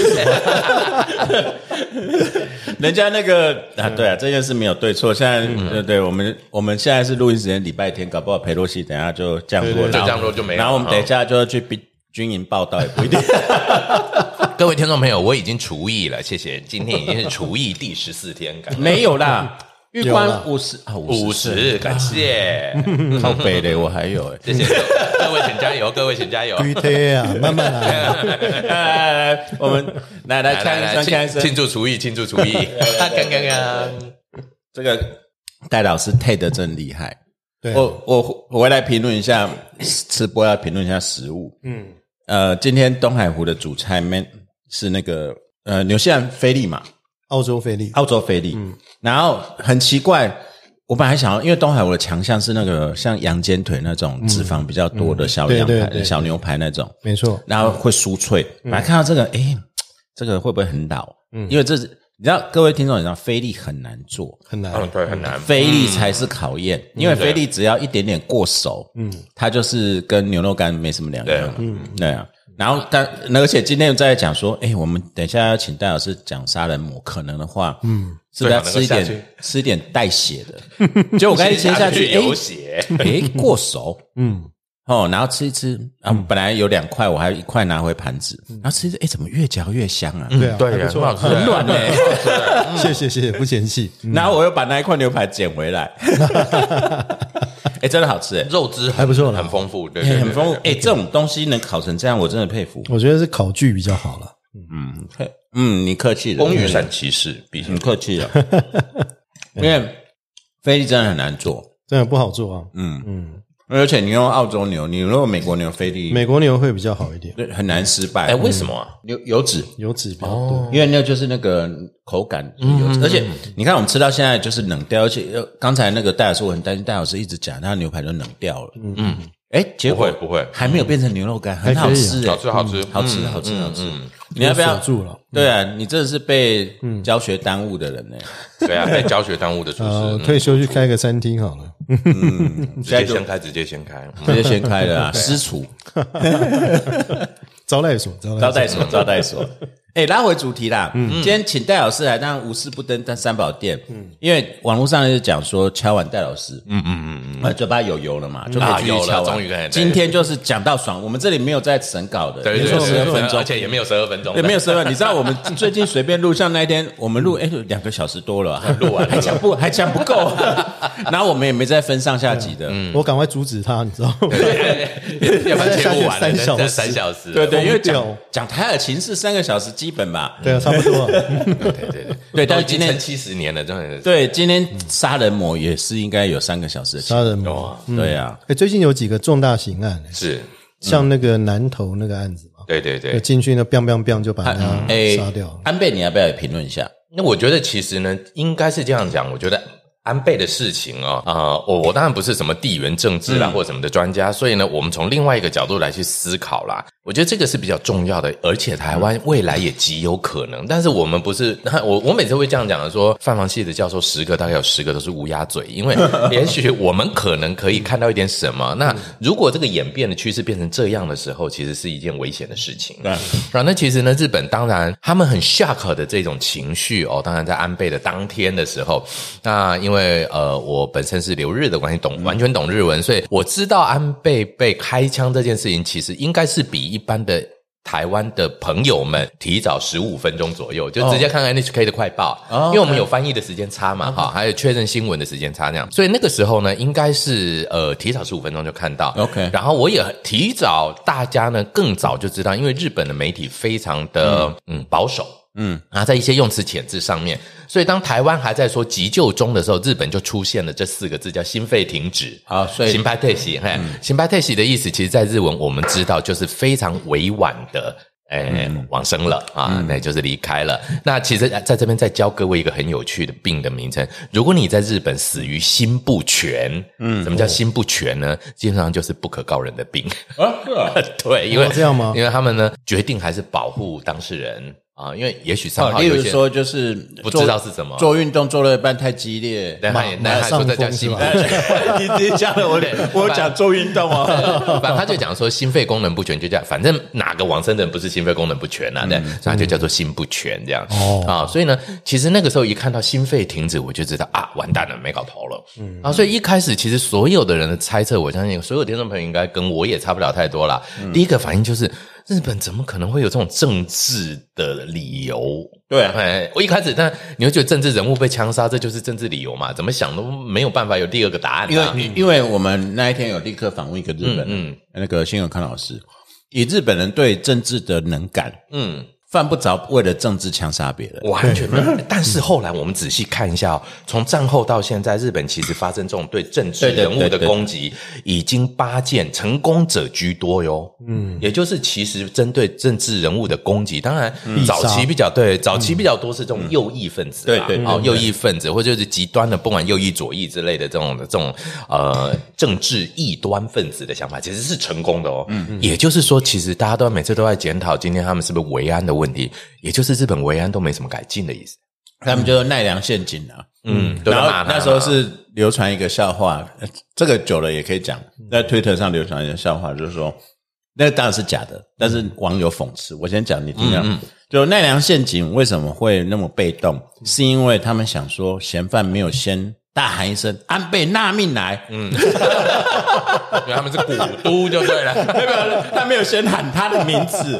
Speaker 2: 人家那个啊，对啊，这件事没有对错。现在对对，我们我们现在是录音时间，礼拜天，搞不好裴洛西等下就降落，
Speaker 1: 就降落就没了。
Speaker 2: 然后我们等一下就要去比。军营报道也不一定。
Speaker 1: 各位听众朋友，我已经除役了，谢谢。今天已经是除役第十四天，
Speaker 2: 没有啦，玉官五十
Speaker 1: 啊，五十，感谢。
Speaker 2: 靠北的我还有，
Speaker 1: 谢谢各位，请加油，各位请加油。
Speaker 3: 对啊，慢慢
Speaker 2: 来，我们来来来
Speaker 1: 来庆庆祝厨艺，庆祝厨艺。刚刚刚，
Speaker 2: 这个戴老师配的真厉害。我我回来评论一下吃播，要评论一下食物。嗯，呃，今天东海湖的主菜面是那个呃，纽西兰菲力嘛，
Speaker 3: 澳洲菲力，
Speaker 2: 澳洲菲力。嗯，然后很奇怪，我本来想要，因为东海我的强项是那个像羊肩腿那种脂肪比较多的小羊排、小牛排那种，
Speaker 3: 没错，
Speaker 2: 然后会酥脆。本来看到这个，哎，这个会不会很老？嗯，因为这是。你知道，各位听众，你知道菲力很难做，
Speaker 3: 很难，
Speaker 1: 对，很难。
Speaker 2: 菲力才是考验，因为菲力只要一点点过熟，嗯，它就是跟牛肉干没什么两样，嗯，对啊。然后，但而且今天在讲说，哎，我们等一下要请戴老师讲杀人魔，可能的话，嗯，是不是要吃一点，吃一点带血的？就我刚才切下去，
Speaker 1: 流血，
Speaker 2: 哎，过熟，嗯。哦，然后吃一吃，啊，本来有两块，我还一块拿回盘子，然后吃一吃，哎，怎么越嚼越香啊？
Speaker 3: 对啊，
Speaker 1: 对
Speaker 3: 啊，
Speaker 1: 很好，
Speaker 2: 很软呢。
Speaker 3: 谢谢谢谢，不嫌弃。
Speaker 2: 然后我又把那一块牛排捡回来，哎，真的好吃，哎，
Speaker 1: 肉汁。
Speaker 3: 还不错，
Speaker 1: 很丰富，对，
Speaker 2: 很丰富。哎，这种东西能烤成这样，我真的佩服。
Speaker 3: 我觉得是烤具比较好了。
Speaker 2: 嗯，嗯，你客气了，
Speaker 1: 风雨伞骑士，比
Speaker 2: 你客气了，因为菲力真的很难做，
Speaker 3: 真的不好做啊。
Speaker 2: 嗯。嗯，而且你用澳洲牛，你如果美国牛菲力，
Speaker 3: 美国牛会比较好一点，
Speaker 2: 对，很难失败。
Speaker 1: 哎，为什么啊？
Speaker 2: 油油脂，
Speaker 3: 油脂比较多，
Speaker 2: 因为那就是那个口感油脂，而且你看我们吃到现在就是冷掉，而且刚才那个戴老师我很担心，戴老师一直讲他牛排都冷掉了，嗯嗯。哎，结果？
Speaker 1: 不会不会，
Speaker 2: 还没有变成牛肉干，很好吃，
Speaker 1: 好吃好吃。
Speaker 2: 好吃好吃好吃。你要不要
Speaker 3: 住了？
Speaker 2: 对啊，你真的是被教学耽误的人呢。
Speaker 1: 对啊，被教学耽误的厨师，
Speaker 3: 退休去开个餐厅好了。
Speaker 1: 嗯，直接先开，直接先开，
Speaker 2: 直接先开了啊！私厨，
Speaker 3: 招待所，
Speaker 2: 招待所，招待所。哎，拉回主题啦。嗯，今天请戴老师来，当然无事不登登三宝殿。嗯，因为网络上就讲说敲完戴老师，嗯嗯嗯嗯，嘴巴有油了嘛，就可以敲。
Speaker 1: 终于可以。
Speaker 2: 今天就是讲到爽，我们这里没有在审稿的，
Speaker 1: 对对对，十二分钟，而且也没有十二分钟，
Speaker 2: 也没有十二分钟。你知道我们最近随便录，像那一天我们录，哎，两个小时多了，录完还讲不还讲不够，然后我们也没再分上下集的。
Speaker 3: 嗯，我赶快阻止他，你知道吗？
Speaker 1: 要不然节目完
Speaker 3: 三小时，
Speaker 1: 三小时，
Speaker 2: 对对，因为讲讲台尔琴是三个小时基本吧？
Speaker 3: 对啊。差不多，
Speaker 1: 对对对
Speaker 2: 对，但是今天
Speaker 1: 七十年了，真的。
Speaker 2: 对，今天杀人魔也是应该有三个小时的
Speaker 3: 杀人魔，
Speaker 2: 对啊。
Speaker 3: 哎，最近有几个重大刑案，
Speaker 1: 是
Speaker 3: 像那个南投那个案子嘛？
Speaker 1: 对对对，
Speaker 3: 进去那 biang biang biang 就把他杀掉。
Speaker 2: 安倍，你要不要评论一下？
Speaker 1: 那我觉得其实呢，应该是这样讲。我觉得。安倍的事情啊，啊，我我当然不是什么地缘政治啦或什么的专家，所以呢，我们从另外一个角度来去思考啦。我觉得这个是比较重要的，而且台湾未来也极有可能。但是我们不是，我我每次会这样讲的，说泛房系的教授十个大概有十个都是乌鸦嘴，因为 也许我们可能可以看到一点什么。那如果这个演变的趋势变成这样的时候，其实是一件危险的事情。对，啊，那其实呢，日本当然他们很 shock 的这种情绪哦，当然在安倍的当天的时候，那因为呃。我本身是留日的关系，懂完全懂日文，所以我知道安倍被开枪这件事情，其实应该是比一般的台湾的朋友们提早十五分钟左右，就直接看 NHK 的快报，因为我们有翻译的时间差嘛，哈，还有确认新闻的时间差那样，所以那个时候呢，应该是呃提早十五分钟就看到
Speaker 2: ，OK，
Speaker 1: 然后我也提早，大家呢更早就知道，因为日本的媒体非常的嗯保守。嗯，然后在一些用词遣字上面，所以当台湾还在说急救中的时候，日本就出现了这四个字，叫心肺停止。
Speaker 2: 好，所以
Speaker 1: 心拍退息，嘿，心拍退息的意思，其实，在日文我们知道就是非常委婉的，哎，往生了啊，那就是离开了。那其实在这边再教各位一个很有趣的病的名称，如果你在日本死于心不全，嗯，什么叫心不全呢？基本上就是不可告人的病啊，对，因为
Speaker 3: 这样吗？
Speaker 1: 因为他们呢决定还是保护当事人。啊，因为也许上号，
Speaker 2: 例如说就是
Speaker 1: 不知道是什么，
Speaker 2: 做运动做了一半太激烈，
Speaker 1: 马马上在讲心肺，
Speaker 2: 你直接讲了我 我讲做运动
Speaker 1: 哦，反正他就讲说心肺功能不全，就叫反正哪个往生的人不是心肺功能不全啊？对，所以就叫做心不全这样。哦。啊，所以呢，其实那个时候一看到心肺停止，我就知道啊，完蛋了，没搞头了，嗯。啊，所以一开始其实所有的人的猜测，我相信所有听众朋友应该跟我也差不了太多了，第一个反应就是。日本怎么可能会有这种政治的理由？
Speaker 2: 对，
Speaker 1: 哎，我一开始，但你会觉得政治人物被枪杀，这就是政治理由嘛？怎么想都没有办法有第二个答案。
Speaker 2: 因为，因为我们那一天有立刻访问一个日本，嗯，那个新永康老师，以日本人对政治的能感，嗯。犯不着为了政治枪杀别人，
Speaker 1: 完全没有。但是后来我们仔细看一下，从战后到现在，日本其实发生这种对政治人物的攻击，已经八件，成功者居多哟。嗯，也就是其实针对政治人物的攻击，当然早期比较对，早期比较多是这种右翼分子，
Speaker 2: 对对，
Speaker 1: 哦，右翼分子或者就是极端的，不管右翼左翼之类的这种的这种呃政治异端分子的想法，其实是成功的哦。嗯，也就是说，其实大家都每次都在检讨，今天他们是不是维安的。问题，也就是日本维安都没什么改进的意思，
Speaker 2: 他们就奈良陷阱啊。嗯，然后那时候是流传一个笑话，这个久了也可以讲，在推特上流传一个笑话，就是说那当然是假的，但是网友讽刺。我先讲你听讲，就奈良陷阱为什么会那么被动，是因为他们想说嫌犯没有先。大喊一声“安倍纳命来”，嗯，
Speaker 1: 因为他们是古都就对了，
Speaker 2: 没有，他没有先喊他的名字，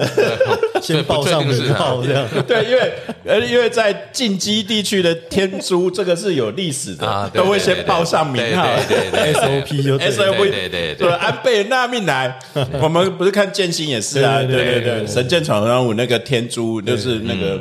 Speaker 3: 先报上名号这样。
Speaker 2: 对，因为呃，因为在近畿地区的天珠，这个是有历史的，都会先报上名号，
Speaker 1: 对对
Speaker 3: SOP 就
Speaker 2: SOP，
Speaker 1: 对对对，
Speaker 2: 安倍纳命来。我们不是看剑心也是啊，对对对，神剑闯江湖那个天珠就是那个。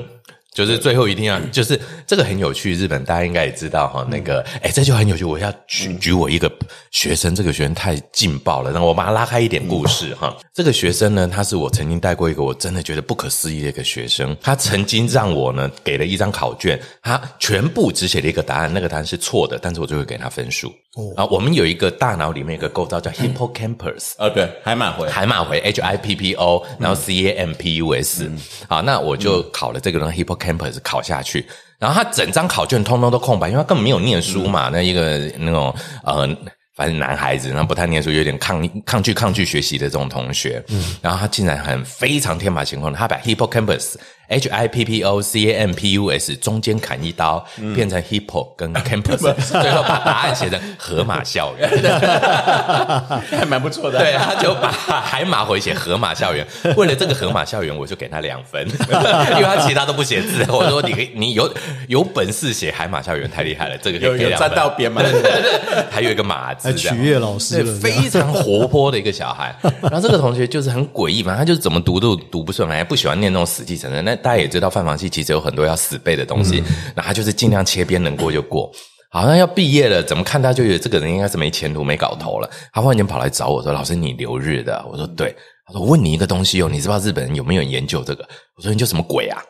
Speaker 1: 就是最后一定要，就是这个很有趣。日本大家应该也知道哈，那个哎，这就很有趣。我要举举我一个学生，这个学生太劲爆了，让我把他拉开一点故事哈。这个学生呢，他是我曾经带过一个我真的觉得不可思议的一个学生。他曾经让我呢给了一张考卷，他全部只写了一个答案，那个答案是错的，但是我就会给他分数。啊，我们有一个大脑里面一个构造叫 hippocampus，
Speaker 2: 呃，对，海马回，
Speaker 1: 海马回 H I P P O，然后 C A M P U S。好，那我就考了这个呢 hippocampus 考下去，然后他整张考卷通通都空白，因为他根本没有念书嘛，那一个那种呃，反正男孩子，然后不太念书，有点抗抗拒抗拒学习的这种同学，嗯，然后他竟然很非常天马行空的，他把 hippocampus。H I P P O C A M P U S 中间砍一刀，变成 hippo 跟 campus，最后把答案写成河马校园，
Speaker 2: 还蛮不错的。
Speaker 1: 对，他就把海马回写河马校园。为了这个河马校园，我就给他两分，因为他其他都不写字。我说你可以你有有本事写海马校园，太厉害了，这个
Speaker 2: 有有站到边嘛？
Speaker 1: 还有一个马字，
Speaker 3: 取悦老师，
Speaker 1: 非常活泼的一个小孩。然后这个同学就是很诡异嘛，他就是怎么读都读不顺来，不喜欢念那种死记成的那。大家也知道，范房系其实有很多要死背的东西，那他就是尽量切边，能过就过。好像要毕业了，怎么看他就觉得这个人应该是没前途、没搞头了。他忽然间跑来找我说：“老师，你留日的？”我说：“对。”他说：“问你一个东西哦，你知不知道日本人有没有研究这个？”我说：“研究什么鬼啊？”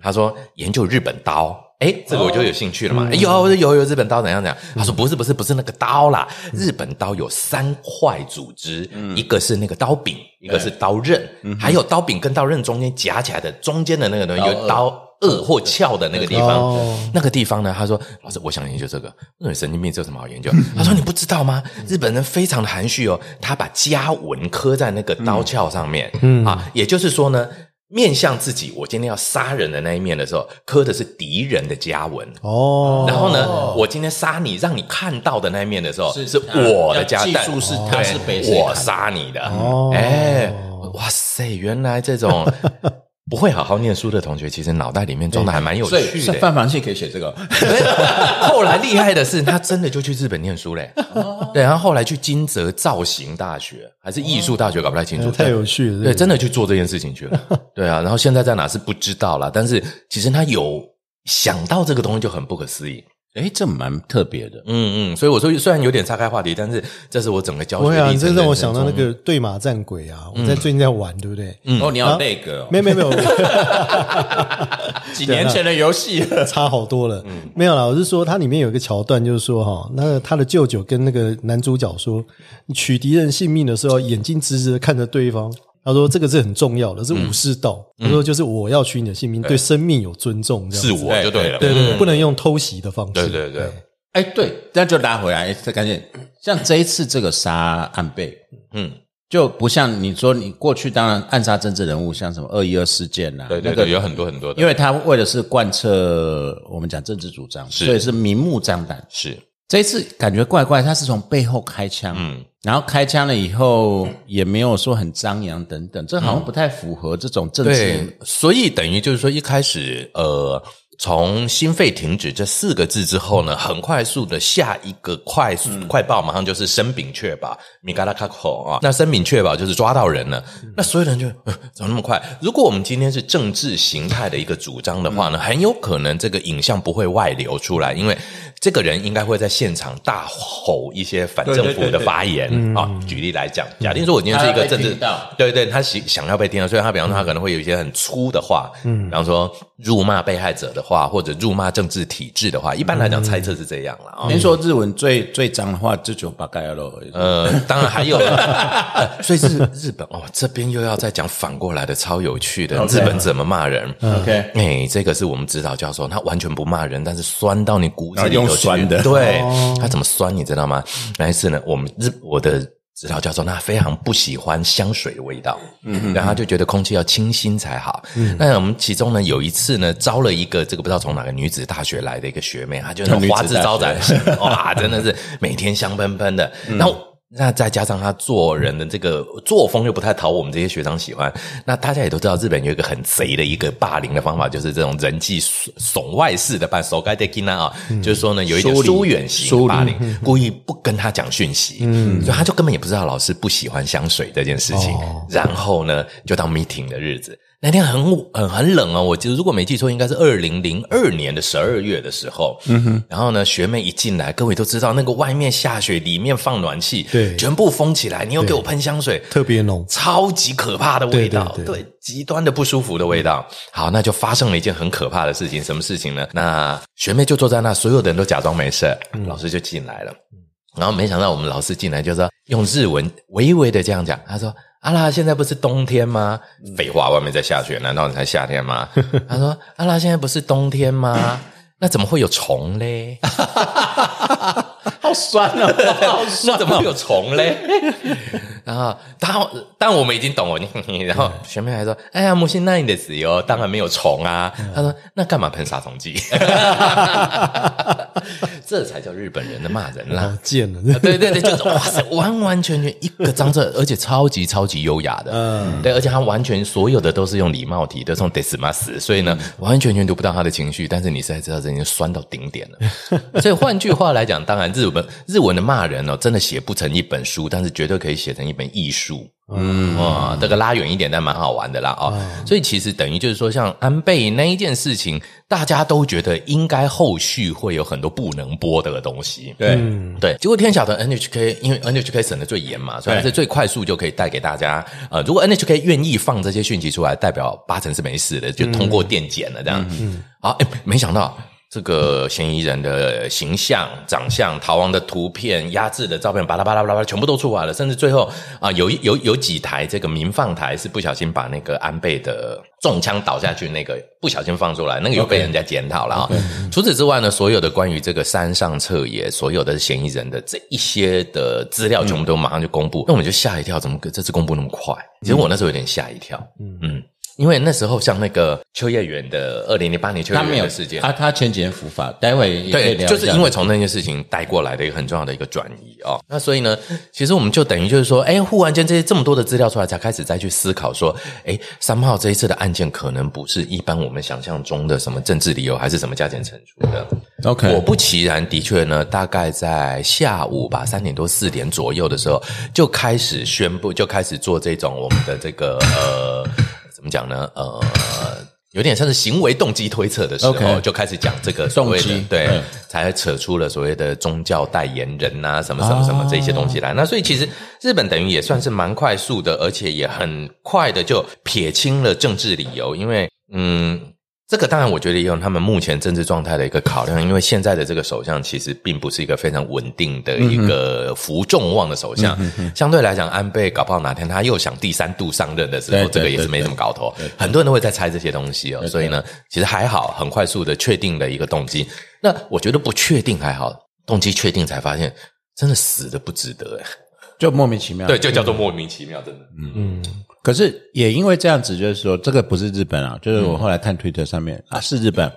Speaker 1: 他说：“研究日本刀。”哎，这个我就有兴趣了嘛。有有有日本刀怎样怎样？他说：“不是不是不是那个刀啦，日本刀有三块组织，一个是那个刀柄，一个是刀刃，还有刀柄跟刀刃中间夹起来的中间的那个东西有刀。”颚或翘的那个地方，那个地方呢？他说：“老师，我想研究这个。那神经病这有什么好研究？”他说：“你不知道吗？日本人非常的含蓄哦，他把家纹刻在那个刀鞘上面。嗯啊，也就是说呢，面向自己，我今天要杀人的那一面的时候，刻的是敌人的家纹。哦，然后呢，我今天杀你，让你看到的那一面的时候，是我的家，
Speaker 2: 技术是他是被
Speaker 1: 我杀你的。哦，哎，哇塞，原来这种。不会好好念书的同学，其实脑袋里面装的还蛮有趣的。
Speaker 2: 范凡信可以写这个。
Speaker 1: 后来厉害的是，他真的就去日本念书嘞。对，然后后来去金泽造型大学还是艺术大学，搞不太清楚。
Speaker 3: 太有趣了。
Speaker 1: 对，真的去做这件事情去了。对啊，然后现在在哪是不知道啦，但是其实他有想到这个东西就很不可思议。
Speaker 2: 哎，这蛮特别的，
Speaker 1: 嗯嗯，所以我说虽然有点岔开话题，但是这是我整个教学历程。
Speaker 3: 这让我想到那个对马战鬼啊，我在最近在玩，对不对？
Speaker 2: 哦，你要那个？
Speaker 3: 没有没有没有，
Speaker 2: 几年前的游戏
Speaker 3: 差好多了。没有啦，我是说它里面有一个桥段，就是说哈，那他的舅舅跟那个男主角说，取敌人性命的时候，眼睛直直的看着对方。他说：“这个是很重要的，是武士道。他说就是我要取你的性命，对生命有尊重，这样
Speaker 1: 是我就对了，
Speaker 3: 对对，不能用偷袭的方式。
Speaker 1: 对对对，
Speaker 2: 哎，对，那就拉回来，再感紧。像这一次这个杀安倍，嗯，就不像你说你过去当然暗杀政治人物，像什么二一二事件呐，
Speaker 1: 对对对，有很多很多，
Speaker 2: 因为他为的是贯彻我们讲政治主张，所以是明目张胆。
Speaker 1: 是
Speaker 2: 这一次感觉怪怪，他是从背后开枪，嗯。”然后开枪了以后，也没有说很张扬等等，这好像不太符合这种政治。
Speaker 1: 所以等于就是说，一开始呃。从心肺停止这四个字之后呢，很快速的下一个快速快报，马上就是生饼确保米嘎拉卡口啊。那生饼确保就是抓到人了。那所有人就怎么那么快？如果我们今天是政治形态的一个主张的话呢，很有可能这个影像不会外流出来，因为这个人应该会在现场大吼一些反政府的发言啊。举例来讲，假定说我今天是一个政治，对对，他想想要被听到，所以他比方说他可能会有一些很粗的话，嗯，比方说辱骂被害者的。话或者辱骂政治体制的话，一般来讲猜测是这样了。
Speaker 2: 您说日文最最脏的话就九八盖了。
Speaker 1: 呃，当然还有，所以日日本哦，这边又要再讲反过来的，超有趣的。日本怎么骂人
Speaker 2: ？OK，
Speaker 1: 哎，这个是我们指导教授，他完全不骂人，但是酸到你骨子里
Speaker 2: 用酸的。
Speaker 1: 对，他怎么酸你知道吗？那一次呢，我们日我的。指导教授他非常不喜欢香水的味道，嗯，然后他就觉得空气要清新才好。嗯，那我们其中呢有一次呢招了一个这个不知道从哪个女子大学来的一个学妹，她就那花枝招展，哇，真的是每天香喷喷的。然后。那再加上他做人的这个作风又不太讨我们这些学长喜欢，那大家也都知道，日本有一个很贼的一个霸凌的方法，就是这种人际怂外式的办 so g a d k i n a 啊，就是说呢，有一点疏远型霸凌，故意不跟他讲讯息，嗯，所以他就根本也不知道老师不喜欢香水这件事情，然后呢，就到 meeting 的日子。那天很很很冷哦，我记得如果没记错，应该是二零零二年的十二月的时候。嗯哼，然后呢，学妹一进来，各位都知道那个外面下雪，里面放暖气，
Speaker 3: 对，
Speaker 1: 全部封起来。你又给我喷香水，
Speaker 3: 特别浓，
Speaker 1: 超级可怕的味道，对，极端的不舒服的味道。好，那就发生了一件很可怕的事情，什么事情呢？那学妹就坐在那，所有的人都假装没事，老师就进来了。然后没想到我们老师进来就说用日文微微的这样讲，他说。阿拉，现在不是冬天吗？废话，外面在下雪，难道你才夏天吗？他说：“阿拉，现在不是冬天吗？那怎么会有虫嘞？”
Speaker 2: 好酸啊！好酸，
Speaker 1: 怎么会有虫嘞？然后，当但我们已经懂了。然后学妹还说：“哎呀，木星那你的自由当然没有虫啊。”他说：“那干嘛喷杀虫剂？” 这才叫日本人的骂人啦！
Speaker 3: 贱了，
Speaker 1: 对对对，就是哇塞，完完全全一个张着，而且超级超级优雅的，嗯，对，而且他完全所有的都是用礼貌体，都是用 desmas，所以呢，完完全全读不到他的情绪，但是你实在知道，这已经酸到顶点了。所以换句话来讲，当然日本日文的骂人哦，真的写不成一本书，但是绝对可以写成一本艺术。嗯哇，这个拉远一点，但蛮好玩的啦哦！所以其实等于就是说，像安倍那一件事情，大家都觉得应该后续会有很多不能播的东西。
Speaker 2: 对
Speaker 1: 对，结果天晓得 NHK，因为 NHK 审的最严嘛，所以是最快速就可以带给大家。呃，如果 NHK 愿意放这些讯息出来，代表八成是没事的，就通过电检了这样。嗯，好，哎，没想到。这个嫌疑人的形象、长相、逃亡的图片、压制的照片，巴拉巴拉巴拉，全部都出来了。甚至最后啊，有有有几台这个民放台是不小心把那个安倍的中枪倒下去那个不小心放出来，那个又被人家检讨了啊。除此之外呢，所有的关于这个山上彻野所有的嫌疑人的这一些的资料，全部都马上就公布。那我们就吓一跳，怎么这次公布那么快？其实我那时候有点吓一跳。嗯嗯。因为那时候像那个秋叶原的二零零八年秋叶原的事件，
Speaker 2: 他他前几年伏法，待会
Speaker 1: 对，就是因为从那件事情带过来的一个很重要的一个转移哦。那所以呢，其实我们就等于就是说，哎，忽然间这些这么多的资料出来，才开始再去思考说，哎，三号这一次的案件可能不是一般我们想象中的什么政治理由，还是什么加减乘除的。
Speaker 2: OK，
Speaker 1: 果不其然，的确呢，大概在下午吧，三点多四点左右的时候，就开始宣布，就开始做这种我们的这个呃。怎么讲呢？呃，有点像是行为动机推测的时候，就开始讲这个
Speaker 2: 动机，
Speaker 1: 对，才扯出了所谓的宗教代言人呐，什么什么什么这些东西来。那所以其实日本等于也算是蛮快速的，而且也很快的就撇清了政治理由，因为嗯。这个当然，我觉得也有他们目前政治状态的一个考量，因为现在的这个首相其实并不是一个非常稳定的一个服众望的首相。相对来讲，安倍搞不好哪天他又想第三度上任的时候，这个也是没什么搞头。很多人都会在猜这些东西哦，所以呢，其实还好，很快速的确定了一个动机。那我觉得不确定还好，动机确定才发现，真的死的不值得，
Speaker 2: 就莫名其妙。
Speaker 1: 对，就叫做莫名其妙，真的。
Speaker 2: 嗯。可是也因为这样子，就是说这个不是日本啊，就是我后来看推特上面啊，是日本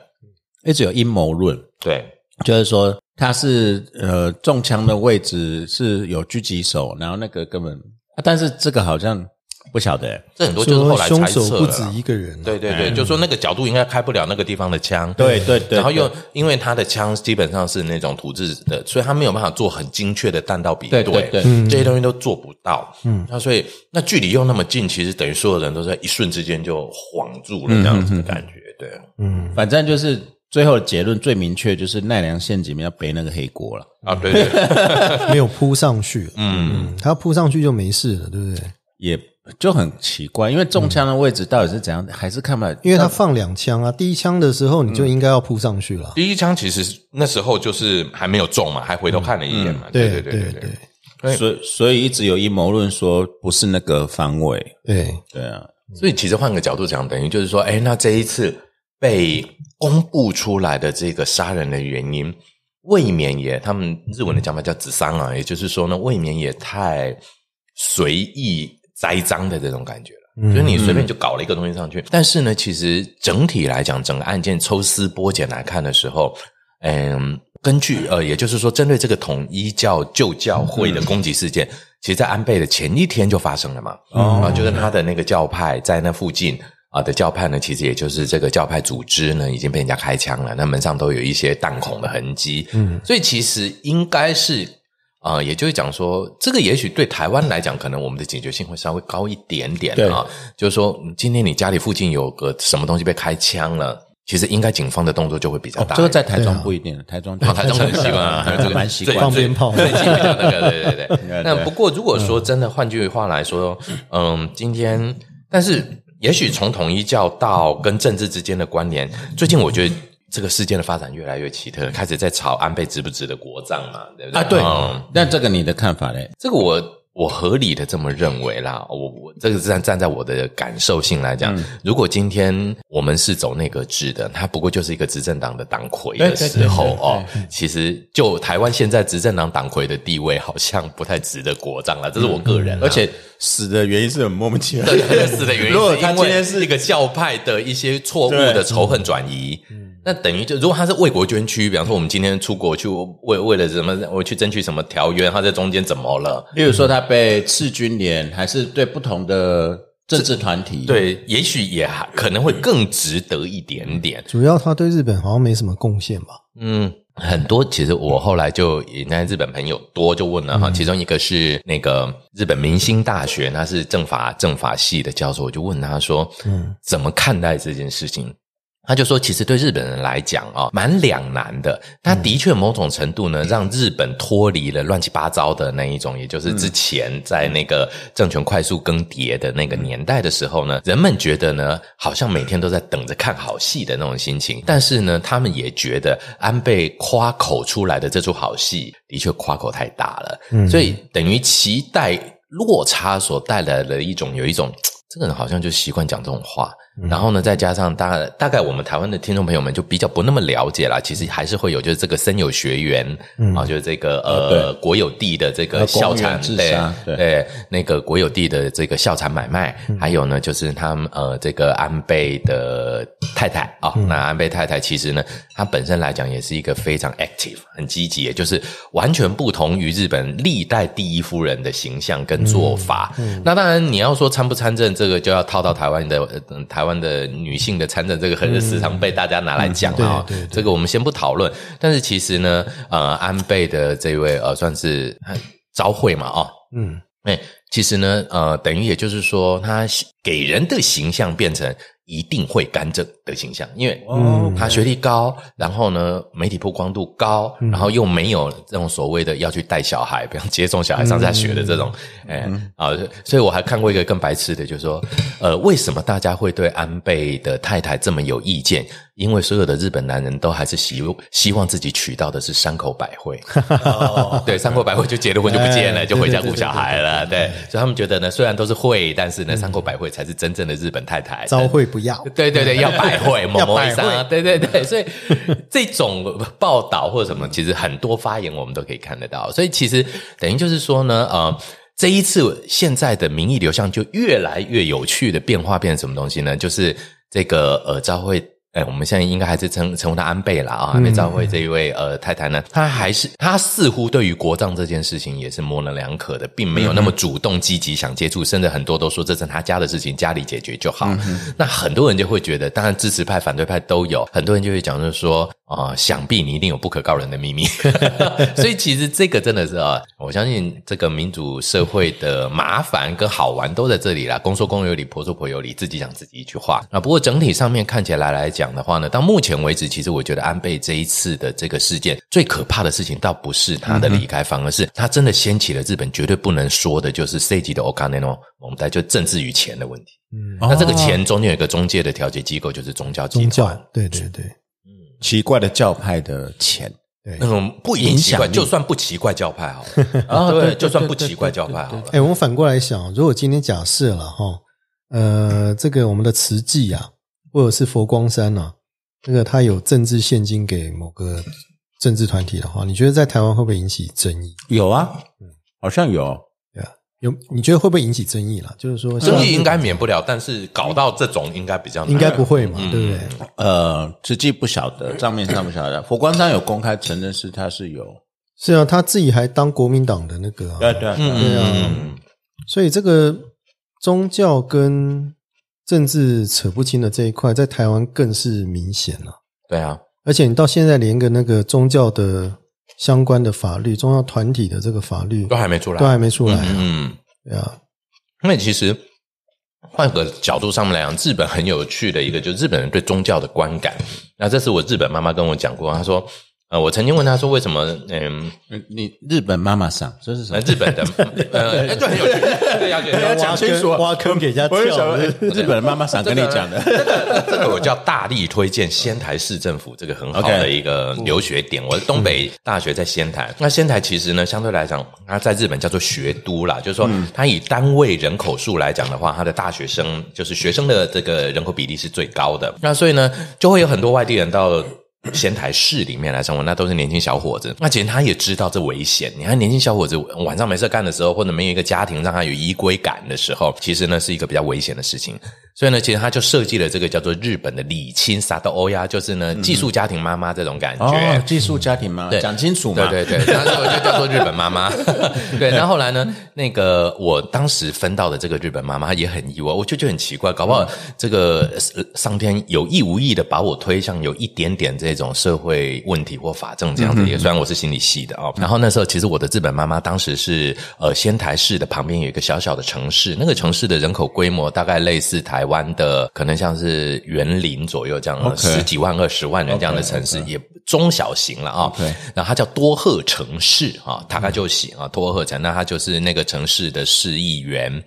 Speaker 2: 一直有阴谋论，
Speaker 1: 对，
Speaker 2: 就是说他是呃中枪的位置是有狙击手，然后那个根本，但是这个好像。不晓得，
Speaker 1: 这很多就是后来猜测
Speaker 3: 不止一个人。
Speaker 1: 对对对，就说那个角度应该开不了那个地方的枪。
Speaker 2: 对对对，
Speaker 1: 然后又因为他的枪基本上是那种土制的，所以他没有办法做很精确的弹道比对，
Speaker 2: 对对，
Speaker 1: 这些东西都做不到。嗯，那所以那距离又那么近，其实等于所有人都在一瞬之间就晃住了这样子的感觉。对，
Speaker 2: 嗯，反正就是最后的结论最明确，就是奈良县警要背那个黑锅了
Speaker 1: 啊！对对，
Speaker 3: 没有扑上去，嗯，他扑上去就没事了，对不对？
Speaker 2: 也。就很奇怪，因为中枪的位置到底是怎样，还是看不来？
Speaker 3: 因为他放两枪啊，第一枪的时候你就应该要扑上去了。
Speaker 1: 第一枪其实那时候就是还没有中嘛，还回头看了一眼嘛。对对对对
Speaker 2: 对，所以所以一直有阴谋论说不是那个方位。
Speaker 3: 对
Speaker 2: 对啊，
Speaker 1: 所以其实换个角度讲，等于就是说，哎，那这一次被公布出来的这个杀人的原因，未免也他们日文的讲法叫“子伤”啊，也就是说呢，未免也太随意。栽赃的这种感觉了，所以你随便就搞了一个东西上去。但是呢，其实整体来讲，整个案件抽丝剥茧来看的时候，嗯，根据呃，也就是说，针对这个统一教旧教会的攻击事件，其实，在安倍的前一天就发生了嘛。啊，就是他的那个教派在那附近啊的教派呢，其实也就是这个教派组织呢，已经被人家开枪了，那门上都有一些弹孔的痕迹。嗯，所以其实应该是。啊，也就是讲说，这个也许对台湾来讲，可能我们的警觉性会稍微高一点点啊。就是说，今天你家里附近有个什么东西被开枪了，其实应该警方的动作就会比较大。
Speaker 2: 这个在台中不一定，台中
Speaker 1: 台中很习惯啊，这个
Speaker 2: 蛮习惯
Speaker 3: 放鞭炮，
Speaker 1: 最近比较那个，对对 对。那不过如果说真的，换句话来说，嗯，今天，但是也许从统一教到跟政治之间的关联，最近我觉得。这个事件的发展越来越奇特，开始在吵安倍值不值得国葬嘛？对不对？
Speaker 2: 啊，对。那这个你的看法呢？
Speaker 1: 这个我。我合理的这么认为啦，我我这个站站在我的感受性来讲，如果今天我们是走内阁制的，它不过就是一个执政党的党魁的时候哦，其实就台湾现在执政党党魁的地位，好像不太值得国葬了。这是我个人，
Speaker 2: 而且死的原因是很莫名其妙。
Speaker 1: 死的原因，如果他今天是一个教派的一些错误的仇恨转移。那等于就，如果他是为国捐躯，比方说我们今天出国去为为了什么，我去争取什么条约，他在中间怎么了？
Speaker 2: 例如说他被斥军连，还是对不同的政治团体？
Speaker 1: 对，也许也还可能会更值得一点点。
Speaker 3: 主要他对日本好像没什么贡献吧？
Speaker 1: 嗯，很多。其实我后来就那日本朋友多就问了哈，其中一个是那个日本明星大学，他是政法政法系的教授，我就问他说，嗯，怎么看待这件事情？他就说，其实对日本人来讲啊，蛮两难的。他的确某种程度呢，让日本脱离了乱七八糟的那一种，也就是之前在那个政权快速更迭的那个年代的时候呢，人们觉得呢，好像每天都在等着看好戏的那种心情。但是呢，他们也觉得安倍夸口出来的这出好戏，的确夸口太大了。所以等于期待落差所带来的一种，有一种这个人好像就习惯讲这种话。然后呢，再加上大大概我们台湾的听众朋友们就比较不那么了解啦。其实还是会有，就是这个森友学园啊，就是这个呃国有地的这个校产，对对，那个国有地的这个校产买卖，还有呢，就是他们呃这个安倍的太太啊，那安倍太太其实呢，她本身来讲也是一个非常 active、很积极，也就是完全不同于日本历代第一夫人的形象跟做法。那当然你要说参不参政，这个就要套到台湾的台。台湾的女性的参政，这个很时常被大家拿来讲啊。这个我们先不讨论。但是其实呢，呃，安倍的这位呃，算是昭惠嘛，啊，嗯，哎，其实呢，呃，等于也就是说，他给人的形象变成。一定会干政的形象，因为他学历高，然后呢，媒体曝光度高，然后又没有这种所谓的要去带小孩，比方接送小孩上下学的这种，哎啊，所以我还看过一个更白痴的，就是说，呃，为什么大家会对安倍的太太这么有意见？因为所有的日本男人都还是希希望自己娶到的是山口百惠，对，山口百惠就结了婚就不见了，就回家顾小孩了，对，所以他们觉得呢，虽然都是惠，但是呢，山口百惠才是真正的日本太太，
Speaker 3: 朝惠不要，
Speaker 1: 对对对，要百惠，某某对对对，所以这种报道或者什么，其实很多发言我们都可以看得到，所以其实等于就是说呢，呃，这一次现在的民意流向就越来越有趣的变化，变成什么东西呢？就是这个呃，朝会。哎，我们现在应该还是称称呼他安倍了啊，安倍昭惠这一位呃太太呢，她还是她似乎对于国葬这件事情也是模棱两可的，并没有那么主动积极想接触，甚至很多都说这是他家的事情，家里解决就好。那很多人就会觉得，当然支持派、反对派都有，很多人就会讲就是说啊，想必你一定有不可告人的秘密。所以其实这个真的是啊，我相信这个民主社会的麻烦跟好玩都在这里啦。公说公有理，婆说婆有理，自己讲自己一句话啊。不过整体上面看起来来讲。讲的话呢，到目前为止，其实我觉得安倍这一次的这个事件最可怕的事情，倒不是他的离开，反而是他真的掀起了日本绝对不能说的，就是 C 级的 o k a n o 我们带就政治与钱的问题。嗯，那这个钱中间有一个中介的调解机构，就是宗教宗
Speaker 3: 教。对对对，
Speaker 2: 嗯，奇怪的教派的钱，
Speaker 3: 对。
Speaker 1: 那种不影响，就算不奇怪教派好了。啊，对，就算不奇怪教派好了。
Speaker 3: 哎，我们反过来想，如果今天假设了哈，呃，这个我们的慈济啊。或者是佛光山呐，那个他有政治现金给某个政治团体的话，你觉得在台湾会不会引起争议？
Speaker 2: 有啊，嗯，好像有，
Speaker 3: 对啊，有，你觉得会不会引起争议啦？就是说，
Speaker 1: 争议应该免不了，但是搞到这种应该比较
Speaker 3: 应该不会嘛，对不对？
Speaker 2: 呃，实际不晓得，账面上不晓得。佛光山有公开承认是他是有，
Speaker 3: 是啊，他自己还当国民党的那个，
Speaker 2: 对对
Speaker 3: 对啊，所以这个宗教跟。政治扯不清的这一块，在台湾更是明显了。
Speaker 1: 对啊，
Speaker 3: 而且你到现在连个那个宗教的相关的法律，宗教团体的这个法律
Speaker 1: 都还没出来，
Speaker 3: 都还没出来。嗯，对啊。
Speaker 1: 因为其实换个角度上面来讲，日本很有趣的一个，就是日本人对宗教的观感。那这是我日本妈妈跟我讲过，她说。呃，我曾经问他说：“为什么？嗯，
Speaker 2: 你日本妈妈桑这是什么？
Speaker 1: 日本的，呃，对，很有趣，对，要
Speaker 3: 要讲清楚，挖坑给人家跳。
Speaker 2: 日本的妈妈桑跟你讲的，
Speaker 1: 这个我叫大力推荐仙台市政府这个很好的一个留学点。我是东北大学在仙台，那仙台其实呢，相对来讲，它在日本叫做学都啦，就是说，它以单位人口数来讲的话，它的大学生就是学生的这个人口比例是最高的。那所以呢，就会有很多外地人到。仙台市里面来生活，那都是年轻小伙子。那其实他也知道这危险。你看，年轻小伙子晚上没事干的时候，或者没有一个家庭让他有依归感的时候，其实呢是一个比较危险的事情。所以呢，其实他就设计了这个叫做日本的礼亲萨德欧呀，就是呢寄宿家庭妈妈这种感觉。
Speaker 2: 寄宿家庭妈妈，讲清楚
Speaker 1: 嘛。对对对，然后就叫做日本妈妈。对，那后后来呢，那个我当时分到的这个日本妈妈也很意外，我就觉得很奇怪，搞不好这个上天有意无意的把我推向有一点点这种社会问题或法政这样子。也虽然我是心理系的哦，然后那时候其实我的日本妈妈当时是呃仙台市的旁边有一个小小的城市，那个城市的人口规模大概类似台。台湾的可能像是园林左右这样十几万、二十万人这样的城市，也中小型了啊。然后它叫多鹤城市啊，大概就行啊。多鹤城，那它就是那个城市的市议员。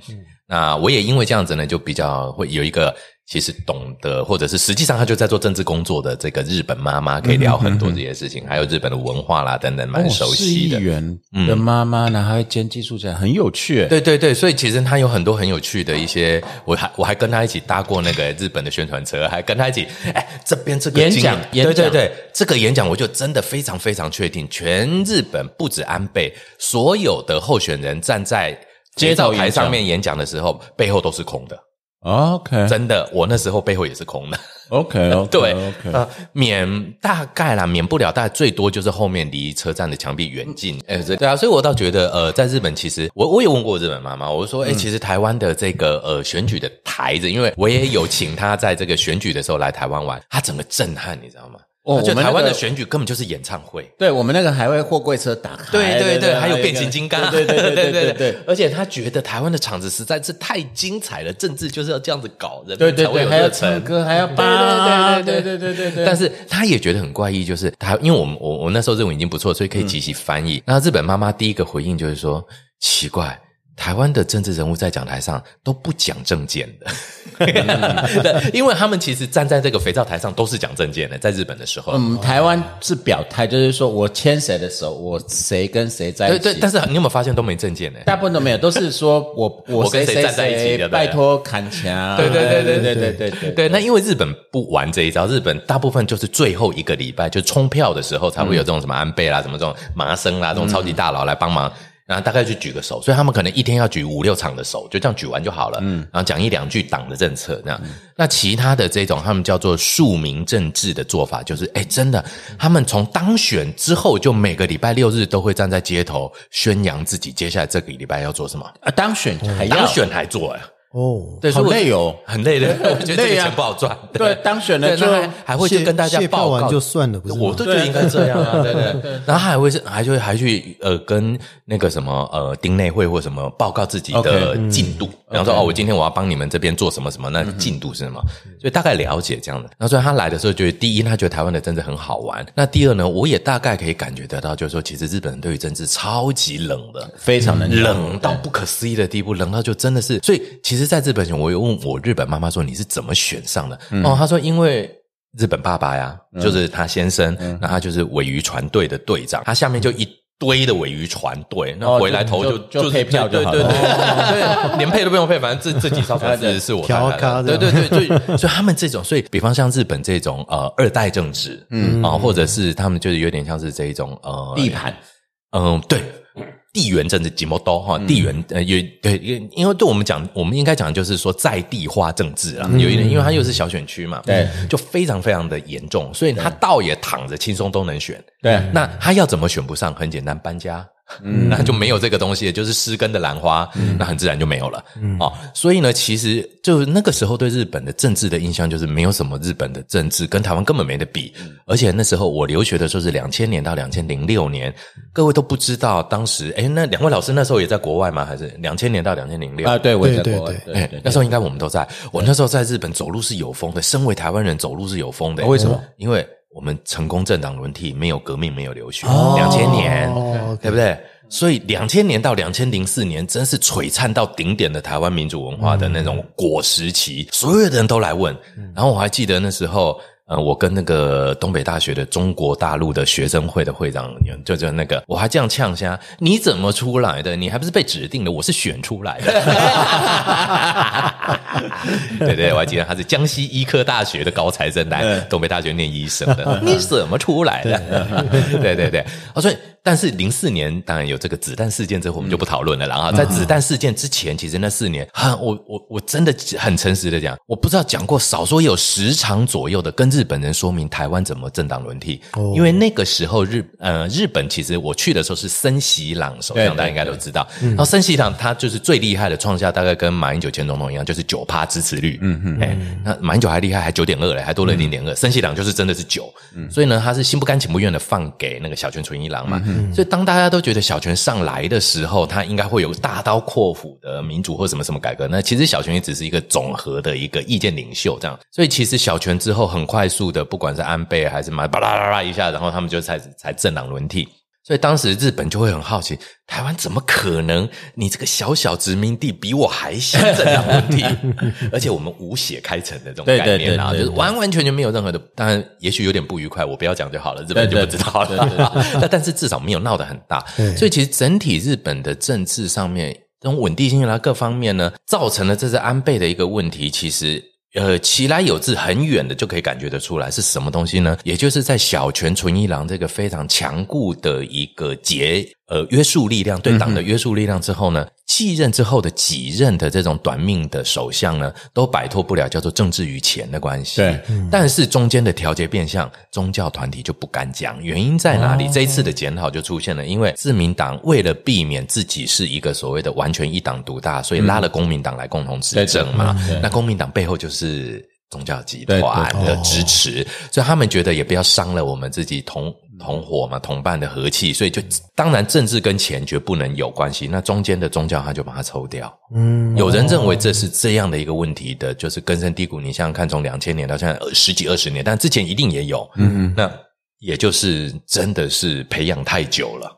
Speaker 1: 那我也因为这样子呢，就比较会有一个。其实懂得，或者是实际上他就在做政治工作的这个日本妈妈，可以聊很多这些事情，还有日本的文化啦等等，蛮熟悉的。
Speaker 2: 议员的妈妈呢，还兼技术家，很有趣。
Speaker 1: 对对对，所以其实他有很多很有趣的一些，我还我还跟他一起搭过那个日本的宣传车，还跟他一起，哎，这边这个
Speaker 2: 演讲，
Speaker 1: 对对对，这个演讲我就真的非常非常确定，全日本不止安倍，所有的候选人站在街道台上面演讲的时候，背后都是空的。
Speaker 2: OK，
Speaker 1: 真的，我那时候背后也是空的。
Speaker 2: OK，
Speaker 1: 对，OK，免大概啦，免不了，大概最多就是后面离车站的墙壁远近。哎，对啊，所以我倒觉得，呃，在日本其实我我也问过日本妈妈，我说，哎，其实台湾的这个呃选举的台子，因为我也有请她在这个选举的时候来台湾玩，她整个震撼，你知道吗？哦，我们台湾的选举根本就是演唱会。
Speaker 2: 对我们那个还会货柜车打开，
Speaker 1: 对对对，还有变形金刚，
Speaker 2: 对对对对对对。
Speaker 1: 而且他觉得台湾的场子实在是太精彩了，政治就是要这样子搞，人
Speaker 2: 对对对，还要唱歌，还要
Speaker 1: 扒，对对对对对对。但是他也觉得很怪异，就是他，因为我们我我那时候认为已经不错，所以可以即时翻译。那日本妈妈第一个回应就是说，奇怪。台湾的政治人物在讲台上都不讲政见的，因为他们其实站在这个肥皂台上都是讲政见的。在日本的时候，
Speaker 2: 嗯，台湾是表态，就是说我牵谁的手，我谁跟谁在一起。
Speaker 1: 对，但是你有没有发现都没政见呢？
Speaker 2: 大部分都没有，都是说我 我
Speaker 1: 跟谁站在一起的，
Speaker 2: 拜托砍墙。
Speaker 1: 对对对对对对对对对。那因为日本不玩这一招，日本大部分就是最后一个礼拜就冲票的时候才会有这种什么安倍啦、什么这种麻生啦这种超级大佬来帮忙。然后大概去举个手，所以他们可能一天要举五六场的手，就这样举完就好了。嗯，然后讲一两句党的政策，这样。那其他的这种，他们叫做庶民政治的做法，就是，哎，真的，他们从当选之后，就每个礼拜六日都会站在街头宣扬自己接下来这个礼拜要做什么。
Speaker 2: 啊，当选还
Speaker 1: 当选还做呀。
Speaker 3: 哦，
Speaker 2: 对，好累哦，
Speaker 1: 很累的，我觉得这个钱不好赚。
Speaker 2: 对，当选了就
Speaker 1: 还会去跟大家报告
Speaker 3: 就算了，不是？
Speaker 1: 我都觉得应该这样啊，对对。然后还会是，还就还去呃跟那个什么呃丁内会或什么报告自己的进度，比方说哦，我今天我要帮你们这边做什么什么，那进度是什么？所以大概了解这样的。然后所以他来的时候，觉得第一，他觉得台湾的政治很好玩。那第二呢，我也大概可以感觉得到，就是说，其实日本人对于政治超级冷的，
Speaker 2: 非常的
Speaker 1: 冷到不可思议的地步，冷到就真的是。所以其实，在日本我有。问我日本妈妈说你是怎么选上的？哦，他说因为日本爸爸呀，就是他先生，那他就是尾鱼船队的队长，他下面就一堆的尾鱼船队，那回来投就
Speaker 2: 就配票就好
Speaker 1: 了，对对对，连配都不用配，反正这这几艘船是是我开的，对对对，所以所以他们这种，所以比方像日本这种呃二代政治，嗯。啊，或者是他们就是有点像是这一种呃
Speaker 2: 地盘，
Speaker 1: 嗯对。地缘政治几毛多哈，地缘呃也对，因因为对我们讲，我们应该讲就是说在地化政治啊，有一点，因为它又是小选区嘛，
Speaker 2: 对，
Speaker 1: 就非常非常的严重，所以他倒也躺着轻松都能选，
Speaker 2: 对，
Speaker 1: 那他要怎么选不上？很简单，搬家。那就没有这个东西，就是失根的兰花，那很自然就没有了。哦，所以呢，其实就那个时候对日本的政治的印象就是没有什么日本的政治跟台湾根本没得比。而且那时候我留学的时候是两千年到两千零六年，各位都不知道当时，哎，那两位老师那时候也在国外吗？还是两千年到两千零六
Speaker 2: 啊？对，我也在国外。
Speaker 1: 哎，那时候应该我们都在。我那时候在日本走路是有风的，身为台湾人走路是有风的。
Speaker 2: 为什么？
Speaker 1: 因为我们成功政党轮替，没有革命，没有流血。两千年，对不对？所以两千年到两千零四年，真是璀璨到顶点的台湾民主文化的那种果实期，所有的人都来问。然后我还记得那时候。呃，我跟那个东北大学的中国大陆的学生会的会长，就就那个，我还这样呛下，你怎么出来的？你还不是被指定的？我是选出来的。对对，我还记得他是江西医科大学的高材生，来东北大学念医生的。你怎么出来的？对 对对，哦，所以。但是零四年当然有这个子弹事件之后，我们就不讨论了。然后在子弹事件之前，其实那四年，哈，我我我真的很诚实的讲，我不知道讲过少说有十场左右的跟日本人说明台湾怎么政党轮替。因为那个时候日呃日本其实我去的时候是森喜朗首相，大家应该都知道。然后森喜朗他就是最厉害的，创下大概跟马英九前总统一样，就是九趴支持率。嗯嗯，哎，那马英九还厉害，还九点二嘞，还多了零点二。森喜朗就是真的是九，所以呢，他是心不甘情不愿的放给那个小泉纯一郎嘛。所以当大家都觉得小泉上来的时候，他应该会有大刀阔斧的民主或什么什么改革，那其实小泉也只是一个总和的一个意见领袖这样。所以其实小泉之后很快速的，不管是安倍还是马巴拉巴拉一下，然后他们就才才政党轮替。所以当时日本就会很好奇，台湾怎么可能？你这个小小殖民地比我还先政党问题，而且我们无血开城的这种概念啊，就是完完全全没有任何的。当然，也许有点不愉快，我不要讲就好了，日本就不知道了。但但是至少没有闹得很大。所以其实整体日本的政治上面这种稳定性啊各方面呢，造成了这是安倍的一个问题。其实。呃，其来有自，很远的就可以感觉得出来是什么东西呢？也就是在小泉纯一郎这个非常强固的一个结。呃，约束力量对党的约束力量之后呢，继任之后的几任的这种短命的首相呢，都摆脱不了叫做政治与钱的关系。
Speaker 2: 对，
Speaker 1: 但是中间的调节变相，宗教团体就不敢讲，原因在哪里？这一次的检讨就出现了，因为自民党为了避免自己是一个所谓的完全一党独大，所以拉了公民党来共同执政嘛。那公民党背后就是。宗教集团的支持，所以他们觉得也不要伤了我们自己同同伙嘛、同伴的和气，所以就当然政治跟钱绝不能有关系。那中间的宗教他就把它抽掉。嗯，有人认为这是这样的一个问题的，就是根深蒂固。你想想看，从两千年到现在十几二十年，但之前一定也有。嗯，那也就是真的是培养太久了。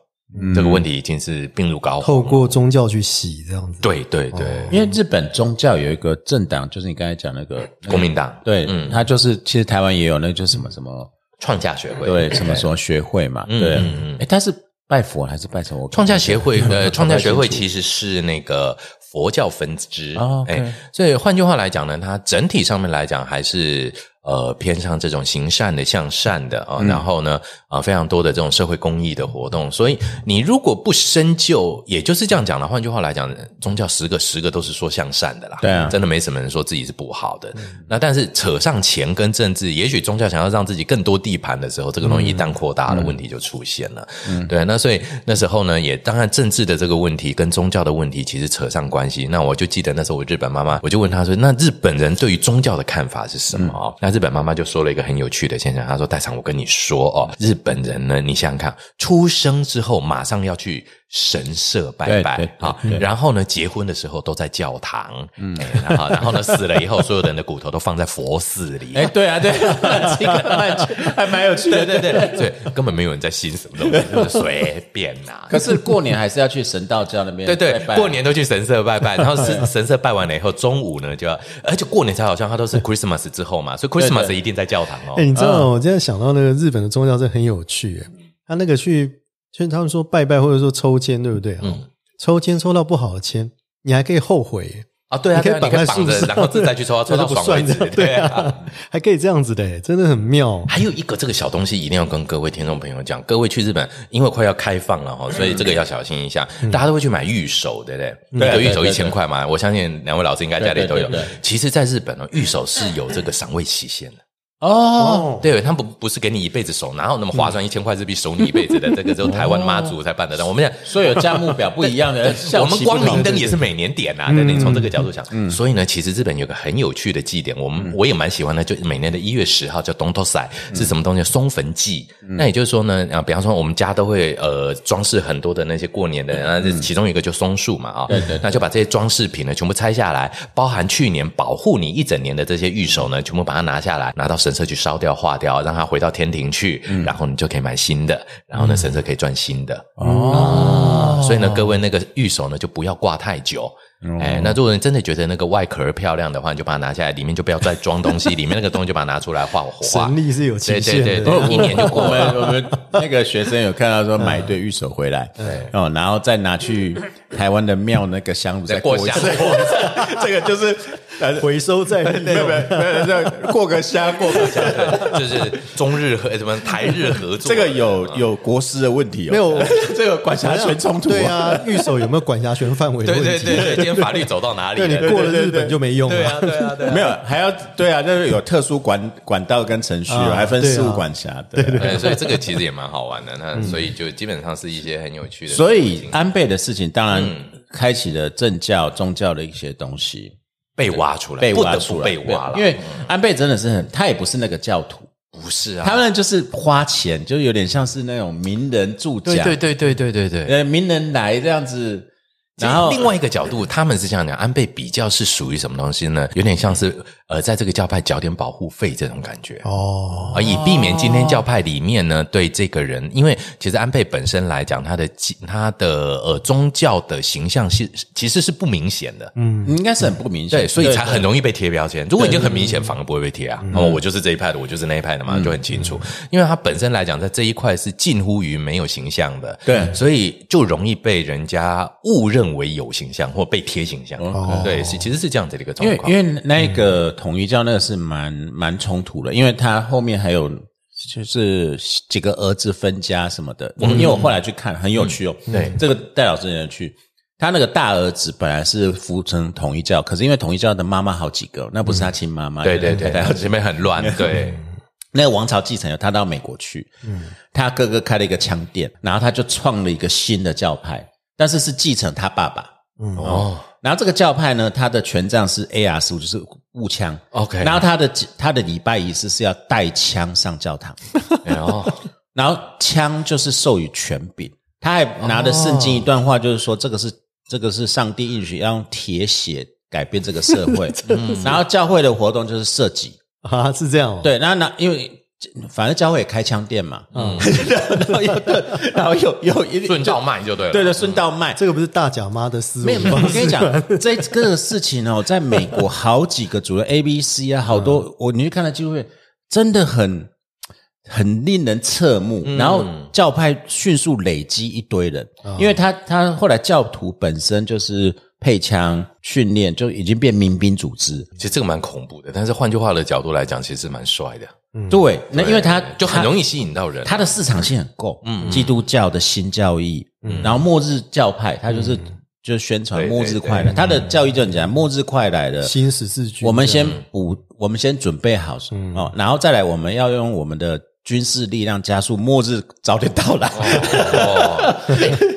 Speaker 1: 这个问题已经是病入膏肓，
Speaker 3: 透过宗教去洗这样子。
Speaker 1: 对对对，
Speaker 2: 因为日本宗教有一个政党，就是你刚才讲那个
Speaker 1: 国民党。
Speaker 2: 对，嗯，他就是其实台湾也有那个叫什么什么
Speaker 1: 创价学会，
Speaker 2: 对，什么什么学会嘛，对，哎，但是拜佛还是拜什么？
Speaker 1: 创价协会 呃，创价学会其实是那个佛教分支。哎，所以换句话来讲呢，它整体上面来讲还是。呃，偏向这种行善的、向善的啊，然后呢，啊，非常多的这种社会公益的活动。所以，你如果不深究，也就是这样讲了。换句话来讲，宗教十个十个都是说向善的啦。
Speaker 2: 对啊，
Speaker 1: 真的没什么人说自己是不好的。那但是扯上钱跟政治，也许宗教想要让自己更多地盘的时候，这个东西一旦扩大了，问题就出现了。嗯，对。那所以那时候呢，也当然政治的这个问题跟宗教的问题其实扯上关系。那我就记得那时候我日本妈妈，我就问她说：“那日本人对于宗教的看法是什么？”啊，那。日本妈妈就说了一个很有趣的现象，她说：“大长，我跟你说哦，日本人呢，你想想看，出生之后马上要去。”神社拜拜啊，然后呢，结婚的时候都在教堂，嗯，然后然后呢，死了以后，所有人的骨头都放在佛寺里。
Speaker 2: 哎，对啊，对，这个还蛮有趣
Speaker 1: 的，对对对对，根本没有人在信什么东西，就是随便呐。
Speaker 2: 可是过年还是要去神道教那边，
Speaker 1: 对对，过年都去神社拜拜，然后神神社拜完了以后，中午呢就要，而且过年才好像它都是 Christmas 之后嘛，所以 Christmas 一定在教堂哦。
Speaker 3: 哎，你知道，我今天想到那个日本的宗教是很有趣，他那个去。就他们说拜拜或者说抽签，对不对？嗯，抽签抽到不好的签，你还可以后悔
Speaker 1: 啊！对啊，
Speaker 3: 可以绑在树上，
Speaker 1: 然后再去抽，抽到爽为止。
Speaker 3: 对啊，还可以这样子的，真的很妙。
Speaker 1: 还有一个这个小东西，一定要跟各位听众朋友讲。各位去日本，因为快要开放了哈，所以这个要小心一下。大家都会去买玉手，对不对？一个玉手一千块嘛，我相信两位老师应该家里都有。其实，在日本呢，玉手是有这个赏味期限的。哦，对，他不不是给你一辈子守，哪有那么划算？一千块日币守你一辈子的，这个只有台湾妈祖才办得到。我们讲，
Speaker 2: 所以有价目表不一样的，
Speaker 1: 我们光明灯也是每年点啊。对，你从这个角度想，所以呢，其实日本有个很有趣的祭典，我们我也蛮喜欢的，就每年的一月十号叫东头赛，是什么东西？松坟祭。那也就是说呢，啊，比方说我们家都会呃装饰很多的那些过年的，啊，其中一个就松树嘛，啊，
Speaker 2: 对对，
Speaker 1: 那就把这些装饰品呢全部拆下来，包含去年保护你一整年的这些玉手呢，全部把它拿下来，拿到神社去烧掉。化掉，让它回到天庭去，然后你就可以买新的，然后呢，神社可以赚新的哦。所以呢，各位那个玉手呢，就不要挂太久。哎，那如果你真的觉得那个外壳漂亮的话，你就把它拿下来，里面就不要再装东西，里面那个东西就把它拿出来画画。
Speaker 3: 神力是有期限
Speaker 1: 的，一年就过
Speaker 2: 了。我们那个学生有看到说买一对玉手回来，对哦，然后再拿去台湾的庙那个香炉再过一次，这个就是。
Speaker 3: 回收再
Speaker 2: 没有没有没有，过个虾过个虾，
Speaker 1: 就是中日和什么台日合作，
Speaker 2: 这个有有国师的问题，
Speaker 3: 没有
Speaker 2: 这个管辖权冲突，
Speaker 3: 对啊，御守有没有管辖权范围的问题？
Speaker 1: 对对对，今天法律走到哪里？
Speaker 3: 对你过了日本就没用了，
Speaker 1: 对啊对啊对，
Speaker 2: 没有还要对啊，就是有特殊管管道跟程序，还分事务管辖，
Speaker 3: 对对，
Speaker 1: 所以这个其实也蛮好玩的。那所以就基本上是一些很有趣的。
Speaker 2: 所以安倍的事情，当然开启了政教宗教的一些东西。
Speaker 1: 被挖出来，
Speaker 2: 被挖出来，
Speaker 1: 被挖了。
Speaker 2: 因为安倍真的是很，他也不是那个教徒，
Speaker 1: 不是啊，
Speaker 2: 他们就是花钱，就有点像是那种名人助讲，
Speaker 1: 对对对对对对对，
Speaker 2: 呃，名人来这样子。
Speaker 1: 然后另外一个角度，他们是这样讲，安倍比较是属于什么东西呢？有点像是呃，在这个教派缴点保护费这种感觉哦，而以避免今天教派里面呢对这个人，因为其实安倍本身来讲，他的他的呃宗教的形象是其实是不明显的，
Speaker 2: 嗯，应该是很不明显，
Speaker 1: 对，所以才很容易被贴标签。如果已经很明显，反而不会被贴啊。哦，我就是这一派的，我就是那一派的嘛，就很清楚。因为他本身来讲，在这一块是近乎于没有形象的，
Speaker 2: 对，
Speaker 1: 所以就容易被人家误认。为有形象或被贴形象，对，是其实是这样子的一个状
Speaker 2: 况。因为因为那个统一教那个是蛮蛮冲突的，因为他后面还有就是几个儿子分家什么的。我因为我后来去看很有趣哦，
Speaker 1: 对，
Speaker 2: 这个戴老师也去，他那个大儿子本来是服从统一教，可是因为统一教的妈妈好几个，那不是他亲妈妈，
Speaker 1: 对对对，前面很乱，对。
Speaker 2: 那个王朝继承了，他到美国去，嗯，他哥哥开了一个枪店，然后他就创了一个新的教派。但是是继承他爸爸，嗯。哦，然后这个教派呢，他的权杖是 A R 十五，就是雾枪
Speaker 1: ，OK，
Speaker 2: 然后他的他的礼拜仪式是要带枪上教堂，哦，然后枪就是授予权柄，他还拿着圣经一段话，就是说这个是这个是上帝允许要用铁血改变这个社会，然后教会的活动就是射击
Speaker 3: 啊，是这样，
Speaker 2: 对，然后那因为。反正教会也开枪店嘛，嗯，然后又然后又又一
Speaker 1: 顺道卖就对了，
Speaker 2: 对的，顺道卖，
Speaker 3: 这个不是大脚妈的思维
Speaker 2: 吗？我跟你讲，这个事情哦，在美国好几个主流 A、B、C 啊，好多我你去看了纪录片，真的很很令人侧目。然后教派迅速累积一堆人，因为他他后来教徒本身就是配枪训练，就已经变民兵组织。
Speaker 1: 其实这个蛮恐怖的，但是换句话的角度来讲，其实蛮帅的。
Speaker 2: 对，那因为他
Speaker 1: 就很容易吸引到人，
Speaker 2: 他的市场性很够。嗯，基督教的新教义，嗯，然后末日教派，他就是就宣传末日快来，他的教义就很简单，末日快来的
Speaker 3: 新十字军，
Speaker 2: 我们先补，我们先准备好哦，然后再来，我们要用我们的军事力量加速末日早点到来。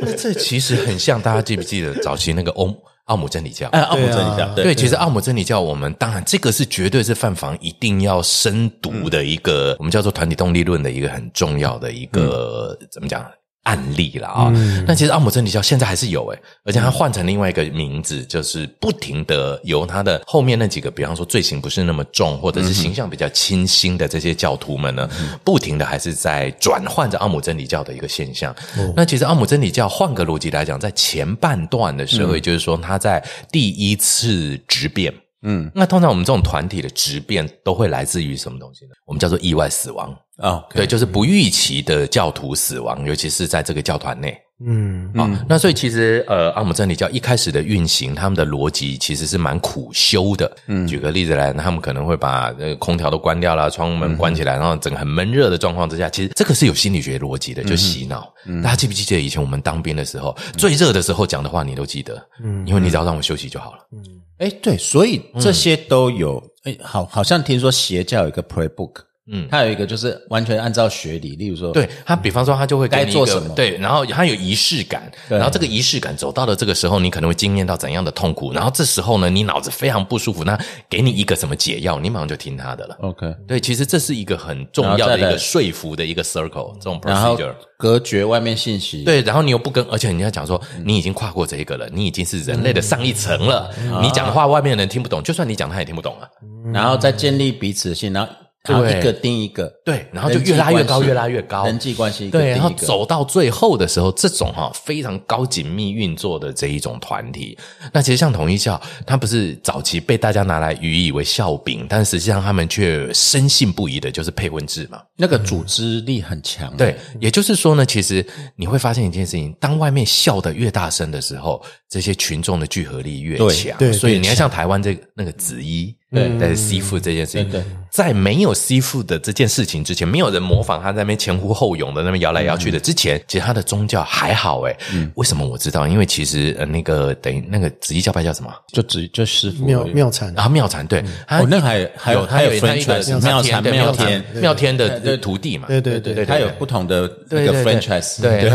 Speaker 1: 那这其实很像，大家记不记得早期那个欧？奥姆真理教，
Speaker 2: 哎，奥姆真理教，
Speaker 1: 对，其实奥姆真理教，我们当然这个是绝对是犯房一定要深读的一个，我们叫做团体动力论的一个很重要的一个，怎么讲？案例了啊，那其实奥姆真理教现在还是有诶，而且它换成另外一个名字，就是不停的由它的后面那几个，比方说罪行不是那么重，或者是形象比较清新的这些教徒们呢，不停的还是在转换着奥姆真理教的一个现象。那其实奥姆真理教换个逻辑来讲，在前半段的时候，也就是说他在第一次质变。嗯，那通常我们这种团体的质变都会来自于什么东西呢？我们叫做意外死亡啊，对，就是不预期的教徒死亡，尤其是在这个教团内。嗯，啊，那所以其实呃，阿姆真理教一开始的运行，他们的逻辑其实是蛮苦修的。嗯，举个例子来，他们可能会把呃空调都关掉了，窗门关起来，然后整个很闷热的状况之下，其实这个是有心理学逻辑的，就洗脑。大家记不记得以前我们当兵的时候，最热的时候讲的话你都记得？嗯，因为你只要让我休息就好了。嗯。
Speaker 2: 哎，对，所以这些都有。哎，好，好像听说邪教有一个 playbook，嗯，他有一个就是完全按照学理，例如说，
Speaker 1: 对他，比方说他就会
Speaker 2: 该做什么，
Speaker 1: 对，然后他有仪式感，然后这个仪式感走到了这个时候，你可能会经验到怎样的痛苦，然后这时候呢，你脑子非常不舒服，那给你一个什么解药，你马上就听他的了。
Speaker 2: OK，
Speaker 1: 对，其实这是一个很重要的一个说服的一个 circle，这种 procedure，
Speaker 2: 隔绝外面信息，
Speaker 1: 对，然后你又不跟，而且人家讲说你已经跨过这一个了，你已经是人类的上一层了，你讲的话外面的人听不懂，就算你讲他也听不懂啊，
Speaker 2: 然后再建立彼此的信，然后。然后一个盯一个，
Speaker 1: 对，然后就越拉越高，越拉越高，
Speaker 2: 人际关系
Speaker 1: 对，然后走到最后的时候，这种哈非常高紧密运作的这一种团体，那其实像统一教，它不是早期被大家拿来予以为笑柄，但实际上他们却深信不疑的，就是配婚制嘛，
Speaker 2: 那个组织力很强。
Speaker 1: 对，也就是说呢，其实你会发现一件事情，当外面笑的越大声的时候，这些群众的聚合力越强。
Speaker 3: 对，
Speaker 1: 所以你要像台湾这个那个紫衣。对，但是吸附这件事情，在没有吸附的这件事情之前，没有人模仿他在那边前呼后拥的那边摇来摇去的之前，其实他的宗教还好哎。为什么我知道？因为其实呃，那个等于那个紫衣教派叫什么？
Speaker 2: 就紫就师傅
Speaker 3: 妙妙禅
Speaker 1: 啊，妙禅对。
Speaker 2: 哦，那还还有
Speaker 1: 他有
Speaker 2: 分出来妙禅妙天
Speaker 1: 妙天的徒弟嘛？
Speaker 3: 对对对，
Speaker 2: 他有不同的那个 franchise。
Speaker 1: 对，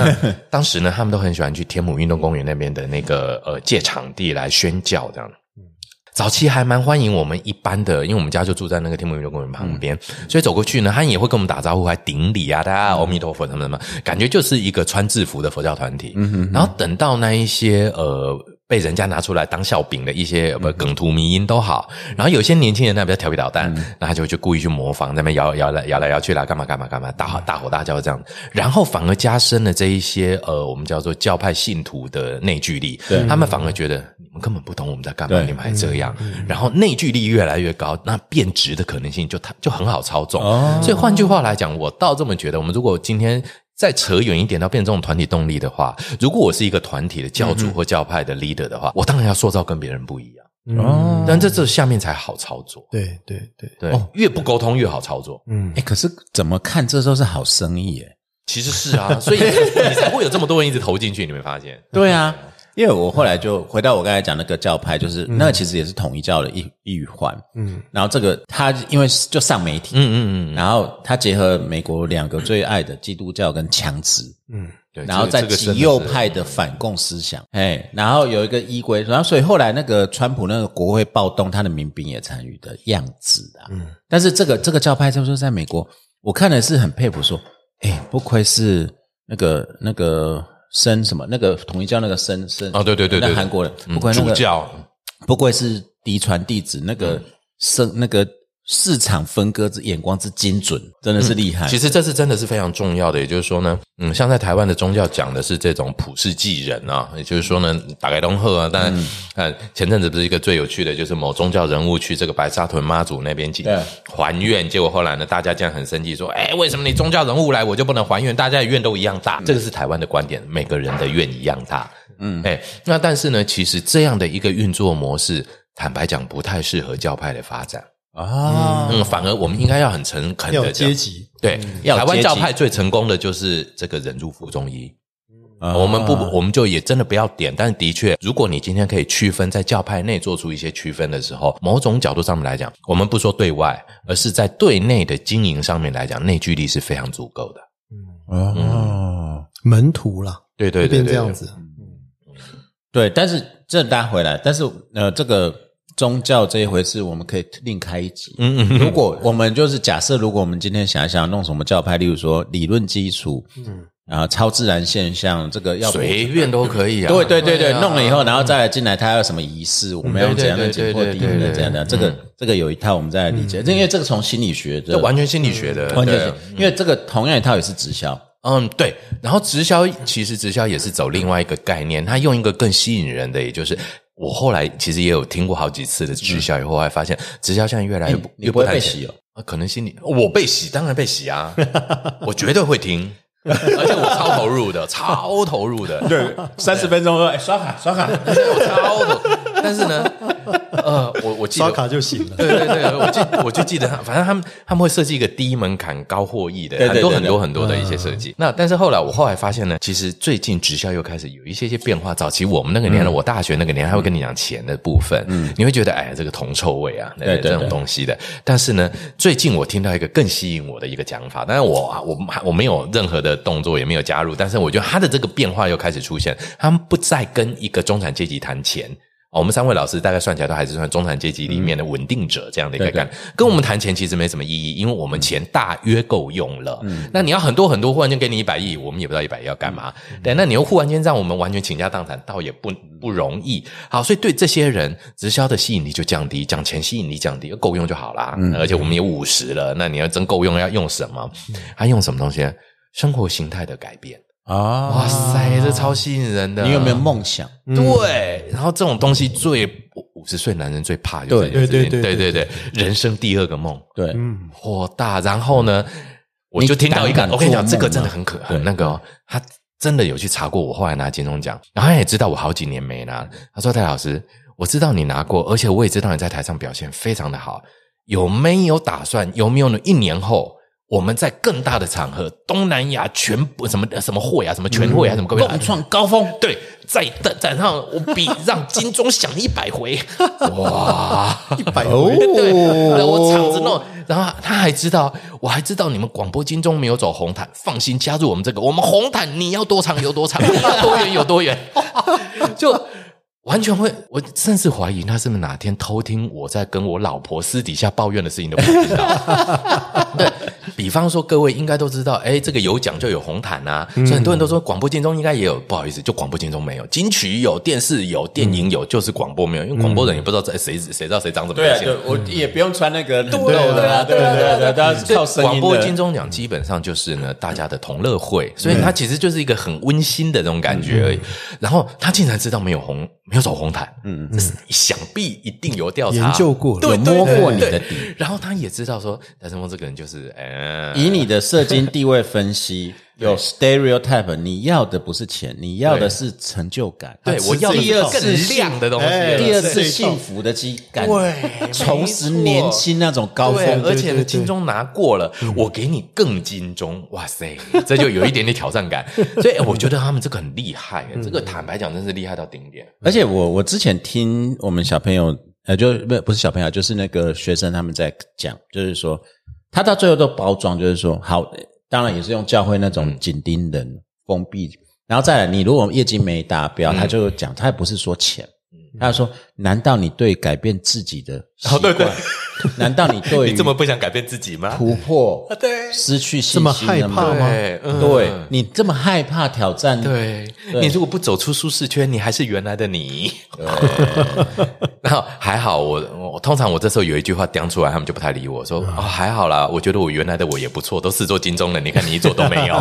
Speaker 1: 当时呢，他们都很喜欢去天母运动公园那边的那个呃借场地来宣教这样。早期还蛮欢迎我们一般的，因为我们家就住在那个天母运动公园旁边，所以走过去呢，他也会跟我们打招呼，还顶礼啊，大家阿弥陀佛什么什么，感觉就是一个穿制服的佛教团体。嗯哼然后等到那一些呃。被人家拿出来当笑柄的一些不梗图迷音都好，然后有些年轻人呢比较调皮捣蛋，那他就就故意去模仿，那边摇摇来摇来摇去啦，干嘛干嘛干嘛，大吼大吼大叫这样，然后反而加深了这一些呃我们叫做教派信徒的内聚力，他们反而觉得你们根本不懂我们在干嘛，你们还这样，然后内聚力越来越高，那变质的可能性就它就很好操纵。所以换句话来讲，我倒这么觉得，我们如果今天。再扯远一点，到变成这种团体动力的话，如果我是一个团体的教主或教派的 leader 的话，我当然要塑造跟别人不一样。哦，但这这下面才好操作。
Speaker 3: 对对对
Speaker 1: 对，哦，越不沟通越好操作。
Speaker 2: 嗯，哎，可是怎么看这都是好生意哎，
Speaker 1: 其实是啊，所以你才会有这么多人一直投进去，你没发现？
Speaker 2: 对啊。因为我后来就回到我刚才讲那个教派，就是那个其实也是统一教的一一环。嗯，然后这个他因为就上媒体，嗯嗯嗯，然后他结合美国两个最爱的基督教跟枪支，嗯，对，然后在极右派的反共思想，哎，然后有一个依规，然后所以后来那个川普那个国会暴动，他的民兵也参与的样子啊。嗯，但是这个这个教派就是在美国，我看的是很佩服，说，哎，不愧是那个那个。生什么？那个统一教那个生生
Speaker 1: 哦，对对对对，
Speaker 2: 韩国人不
Speaker 1: 管主教，
Speaker 2: 不愧是嫡传弟子，那个生那个。市场分割之眼光之精准，真的是厉害。
Speaker 1: 其实这是真的是非常重要的。也就是说呢，嗯，像在台湾的宗教讲的是这种普世济人啊，也就是说呢，打开东赫啊。但呃前阵子不是一个最有趣的，就是某宗教人物去这个白沙屯妈祖那边去还愿，结果后来呢，大家这样很生气，说：“哎，为什么你宗教人物来，我就不能还愿？大家的愿都一样大。”这个是台湾的观点，每个人的愿一样大。嗯，哎，那但是呢，其实这样的一个运作模式，坦白讲，不太适合教派的发展。啊，嗯，反而我们应该要很诚恳的
Speaker 3: 阶级，
Speaker 1: 对，台湾教派最成功的就是这个忍辱负重医。我们不，我们就也真的不要点，但是的确，如果你今天可以区分在教派内做出一些区分的时候，某种角度上面来讲，我们不说对外，而是在对内的经营上面来讲，内聚力是非常足够的。
Speaker 3: 嗯，哦，门徒了，
Speaker 1: 对对对，
Speaker 3: 这样子，
Speaker 2: 对，但是这拉回来，但是呃，这个。宗教这一回事，我们可以另开一集。嗯嗯，如果我们就是假设，如果我们今天想一想弄什么教派，例如说理论基础，嗯，然后超自然现象，这个要
Speaker 1: 随便都可以啊。
Speaker 2: 对对对对，弄了以后，然后再来进来，他要什么仪式，我们要怎样的解破敌的这样的，这个这个有一套，我们再来理解。因为这个从心理学，
Speaker 1: 这完全心理学的，
Speaker 2: 完全因为这个同样一套也是直销。
Speaker 1: 嗯，对。然后直销其实直销也是走另外一个概念，它用一个更吸引人的，也就是。我后来其实也有听过好几次的直销，以后还发现直销现在越来越
Speaker 2: 越不太洗
Speaker 1: 哦。可能心里我被洗，当然被洗啊，我绝对会听，而且我超投入的，超投入的。
Speaker 2: 对，三十分钟说，哎，刷卡刷卡，
Speaker 1: 我超投。但是呢，呃，我我记得
Speaker 3: 刷卡就行了。
Speaker 1: 对对对，我记我就记得，反正他们他们会设计一个低门槛高获益的，
Speaker 2: 对对对
Speaker 1: 很多很多很多的一些设计。那但是后来我后来发现呢，其实最近直销又开始有一些些变化。早期我们那个年代，我大学那个年代，他会跟你讲钱的部分，你会觉得哎这个铜臭味啊，对这种东西的。但是呢，最近我听到一个更吸引我的一个讲法，但是我啊我我没有任何的动作，也没有加入，但是我觉得他的这个变化又开始出现，他们不再跟一个中产阶级谈钱。哦我们三位老师大概算起来都还是算中产阶级里面的稳定者这样的一个概念，跟我们谈钱其实没什么意义，因为我们钱大约够用了。那你要很多很多，忽然间给你一百亿，我们也不知道一百亿要干嘛。对，那你又忽然间让我们完全倾家荡产，倒也不不容易。好，所以对这些人，直销的吸引力就降低，讲钱吸引力降低，够用就好啦。而且我们也五十了，那你要真够用，要用什么？他用什么东西？生活形态的改变。
Speaker 2: 啊，
Speaker 1: 哇塞，这超吸引人的。
Speaker 2: 你有没有梦想？
Speaker 1: 对，然后这种东西最五十岁男人最怕就是这件事情
Speaker 3: 对对对
Speaker 1: 对对对，人生第二个梦
Speaker 2: 对，嗯
Speaker 1: 火大。然后呢，我就听到一个我跟你讲，这个真的很可很那个哦，他真的有去查过我后来拿金钟奖，然后他也知道我好几年没拿。他说：“戴老师，我知道你拿过，而且我也知道你在台上表现非常的好，有没有打算？有没有呢？一年后？”我们在更大的场合，东南亚全部什么什么会啊，什么全会啊，什么各位
Speaker 2: 共创高峰，
Speaker 1: 对，在在在上我比让金钟响一百回，哇，
Speaker 3: 一百
Speaker 2: 哦
Speaker 3: 回，
Speaker 1: 对，然后我场子弄，然后他还知道，我还知道你们广播金钟没有走红毯，放心加入我们这个，我们红毯你要多长有多长，你 要多远有多远，就。完全会，我甚至怀疑他是不是哪天偷听我在跟我老婆私底下抱怨的事情都不知道。对比方说，各位应该都知道，哎，这个有奖就有红毯啊，所以很多人都说广播金钟应该也有，不好意思，就广播金钟没有，金曲有，电视有，电影有，就是广播没有，因为广播人也不知道在谁谁知道谁长怎么
Speaker 2: 对啊，
Speaker 1: 样。
Speaker 2: 对，我也不用穿那个很露
Speaker 1: 对
Speaker 2: 的啊，对对对对，大家是靠声音的。
Speaker 1: 广播金钟奖基本上就是呢大家的同乐会，所以它其实就是一个很温馨的这种感觉而已。然后他竟然知道没有红，没有走红毯，嗯嗯，想必一定有调查。
Speaker 3: 研究过
Speaker 1: 对，
Speaker 2: 有摸过你的底。
Speaker 1: 然后他也知道说戴胜峰这个人就是，呃，
Speaker 2: 以你的社经地位分析，有 stereotype，你要的不是钱，你要的是成就感。
Speaker 1: 对我要的
Speaker 2: 第二
Speaker 1: 亮的东西，
Speaker 3: 哎
Speaker 2: 第二
Speaker 3: 是
Speaker 2: 次幸福的基感，
Speaker 1: 对
Speaker 2: 重拾年轻那种高
Speaker 1: 对，
Speaker 2: 峰。
Speaker 1: 而且金钟拿过了，我给你更金钟，哇塞，这就有一点点挑战感。所以我觉得他们这个很厉害，这个坦白讲，真是厉害到顶点。
Speaker 2: 而且我我之前听我们小朋友，呃，就不不是小朋友，就是那个学生他们在讲，就是说他到最后都包装，就是说好，当然也是用教会那种紧盯人、封闭，然后再来，你如果业绩没达标，他就讲，他也不是说钱。他说：“难道你对改变自己的习惯？
Speaker 1: 哦对对
Speaker 2: 难道你对于
Speaker 1: 你这么不想改变自己吗？
Speaker 2: 突破、
Speaker 1: 对。
Speaker 2: 失去信
Speaker 3: 这么
Speaker 2: 心了吗？
Speaker 3: 害怕吗？
Speaker 1: 对，嗯。
Speaker 2: 对你这么害怕挑战，
Speaker 1: 对。
Speaker 2: 对。
Speaker 1: 你如果不走出舒适圈，你还是原来的你。然后还好我，我通常我这时候有一句话讲出来，他们就不太理我，说哦还好啦，我觉得我原来的我也不错，都是做金钟的，你看你一做都没有，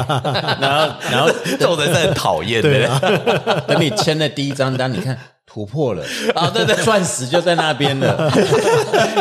Speaker 2: 然后然后
Speaker 1: 这种人是很讨厌的。
Speaker 2: 等你签了第一张单，你看突破了
Speaker 1: 啊对对
Speaker 2: 钻石就在那边了。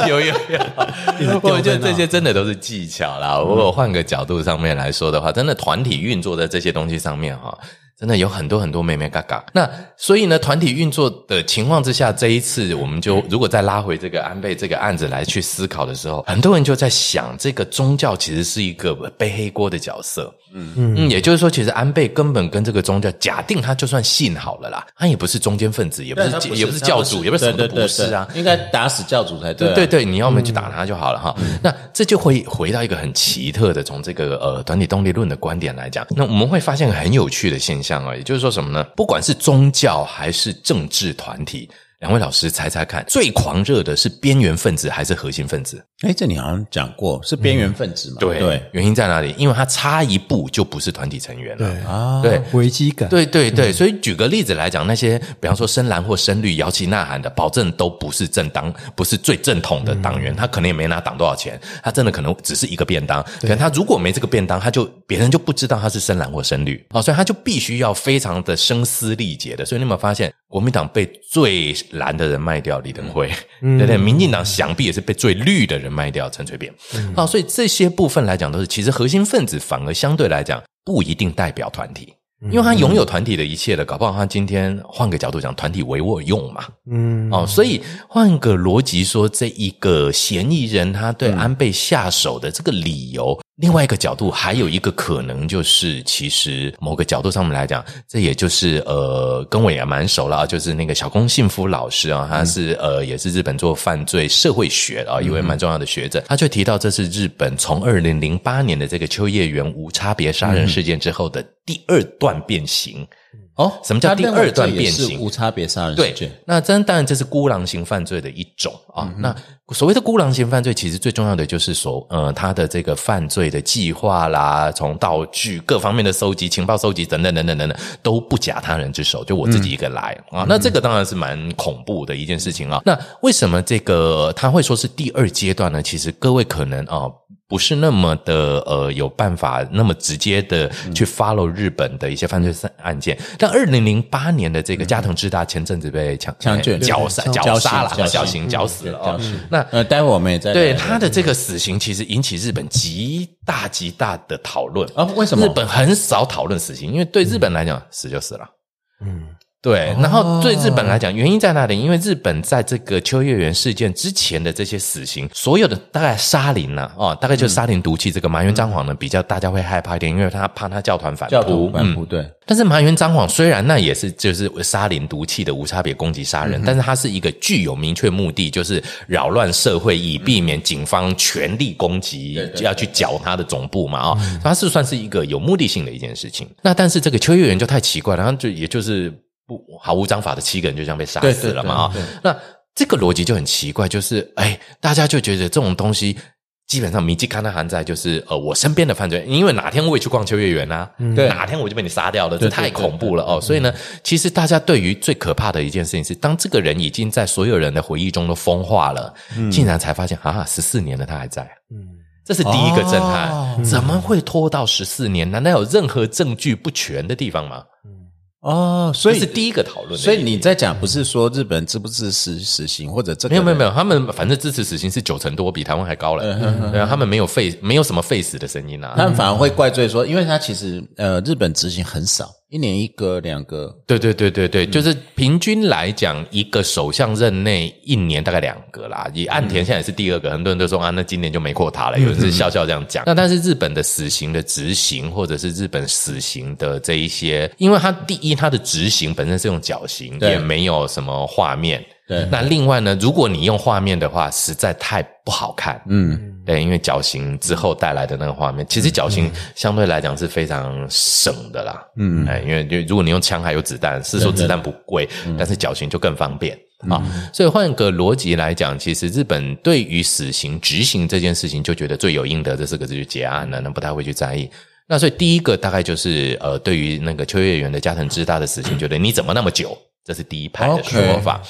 Speaker 1: 有 有有，我觉得这些真的都是技巧啦。如果换个角度上面来说的话，真的团体运作在这些东西上面哈。真的有很多很多妹妹嘎嘎，那所以呢，团体运作的情况之下，这一次我们就如果再拉回这个安倍这个案子来去思考的时候，很多人就在想，这个宗教其实是一个背黑锅的角色。嗯嗯，也就是说，其实安倍根本跟这个宗教，假定他就算信好了啦，他也不是中间分子，也不是也不是教主，也不是什么都不是啊，
Speaker 2: 应该打死教主才对。
Speaker 1: 对对，你要么去打他就好了哈。那这就会回到一个很奇特的，从这个呃团体动力论的观点来讲，那我们会发现很有趣的现象啊，也就是说什么呢？不管是宗教还是政治团体。两位老师猜猜看，最狂热的是边缘分子还是核心分子？
Speaker 2: 哎，这你好像讲过，是边缘分子嘛？
Speaker 1: 对
Speaker 2: 对，
Speaker 1: 原因在哪里？因为他差一步就不是团体成员了。
Speaker 3: 对
Speaker 2: 啊，
Speaker 1: 对，
Speaker 3: 危机感，
Speaker 1: 对对对，所以举个例子来讲，那些比方说深蓝或深绿摇旗呐喊的，保证都不是正当，不是最正统的党员，他可能也没拿党多少钱，他真的可能只是一个便当。可能他如果没这个便当，他就别人就不知道他是深蓝或深绿哦，所以他就必须要非常的声嘶力竭的。所以你有没有发现，国民党被最蓝的人卖掉李登辉，对不对？民进党想必也是被最绿的人卖掉陈水扁。啊，所以这些部分来讲，都是其实核心分子反而相对来讲不一定代表团体。因为他拥有团体的一切了，搞不好他今天换个角度讲，团体唯我用嘛。嗯，哦，所以换个逻辑说，这一个嫌疑人他对安倍下手的这个理由，另外一个角度还有一个可能就是，其实某个角度上面来讲，这也就是呃，跟我也蛮熟了啊，就是那个小宫幸夫老师啊，他是呃，也是日本做犯罪社会学啊一位蛮重要的学者，他就提到这是日本从二零零八年的这个秋叶原无差别杀人事件之后的。第二段变形哦，什么叫第二段变形？
Speaker 2: 无差别杀人
Speaker 1: 对，那真当然这是孤狼型犯罪的一种啊。那所谓的孤狼型犯罪，其实最重要的就是说，呃，他的这个犯罪的计划啦，从道具各方面的收集、情报收集等等等等等等，都不假他人之手，就我自己一个来啊。那这个当然是蛮恐怖的一件事情啊。那为什么这个他会说是第二阶段呢？其实各位可能啊。不是那么的呃有办法那么直接的去 follow 日本的一些犯罪案件，但二零零八年的这个加藤智大前阵子被枪
Speaker 2: 枪决
Speaker 1: 绞杀绞杀了绞刑绞死了哦。那
Speaker 2: 呃，待会我们也在
Speaker 1: 对他的这个死刑其实引起日本极大极大的讨论
Speaker 2: 啊？为什么
Speaker 1: 日本很少讨论死刑？因为对日本来讲，死就死了。嗯。对，然后对日本来讲，原因在哪里？因为日本在这个秋叶原事件之前的这些死刑，所有的大概沙林呢，哦，大概就是沙林毒气这个麻原彰晃呢，比较大家会害怕一点，因为他怕他教团反扑，
Speaker 2: 反扑对。
Speaker 1: 但是麻原彰晃虽然那也是就是沙林毒气的无差别攻击杀人，但是他是一个具有明确目的，就是扰乱社会，以避免警方全力攻击，要去剿他的总部嘛，啊，他是算是一个有目的性的一件事情。那但是这个秋叶原就太奇怪了，然后就也就是。不毫无章法的七个人就这样被杀死了嘛？啊，那这个逻辑就很奇怪，就是哎，大家就觉得这种东西基本上米基看他还在，就是呃，我身边的犯罪，因为哪天我也去逛秋月园啊，对，哪天我就被你杀掉了，这太恐怖了哦。所以呢，其实大家对于最可怕的一件事情是，当这个人已经在所有人的回忆中都风化了，竟然才发现啊，十四年了他还在，嗯，这是第一个震撼，怎么会拖到十四年？难道有任何证据不全的地方吗？
Speaker 2: 哦，所以
Speaker 1: 是第一个讨论。
Speaker 2: 所以你在讲不是说日本支不支持死刑，或者这
Speaker 1: 没有没有没有，他们反正支持死刑是九成多，比台湾还高了。对啊，他们没有废，没有什么废死的声音啊。
Speaker 2: 他们反而会怪罪说，因为他其实呃，日本执行很少。一年一个两个，
Speaker 1: 对对对对对，就是平均来讲，一个首相任内一年大概两个啦。以岸田现在是第二个，很多人都说啊，那今年就没过他了。有人是笑笑这样讲。那但是日本的死刑的执行，或者是日本死刑的这一些，因为它第一，它的执行本身是用绞刑，也没有什么画面。
Speaker 2: 对，
Speaker 1: 那另外呢，如果你用画面的话，实在太不好看。嗯，对，因为绞刑之后带来的那个画面，其实绞刑相对来讲是非常省的啦。嗯，哎，因为就如果你用枪还有子弹，是说子弹不贵，但是绞刑就更方便啊。所以换个逻辑来讲，其实日本对于死刑执行这件事情，就觉得罪有应得这四个字就结案了，那不太会去在意。那所以第一个大概就是呃，对于那个秋叶原的加藤之大的死刑，觉得你怎么那么久？这是第一派的说法。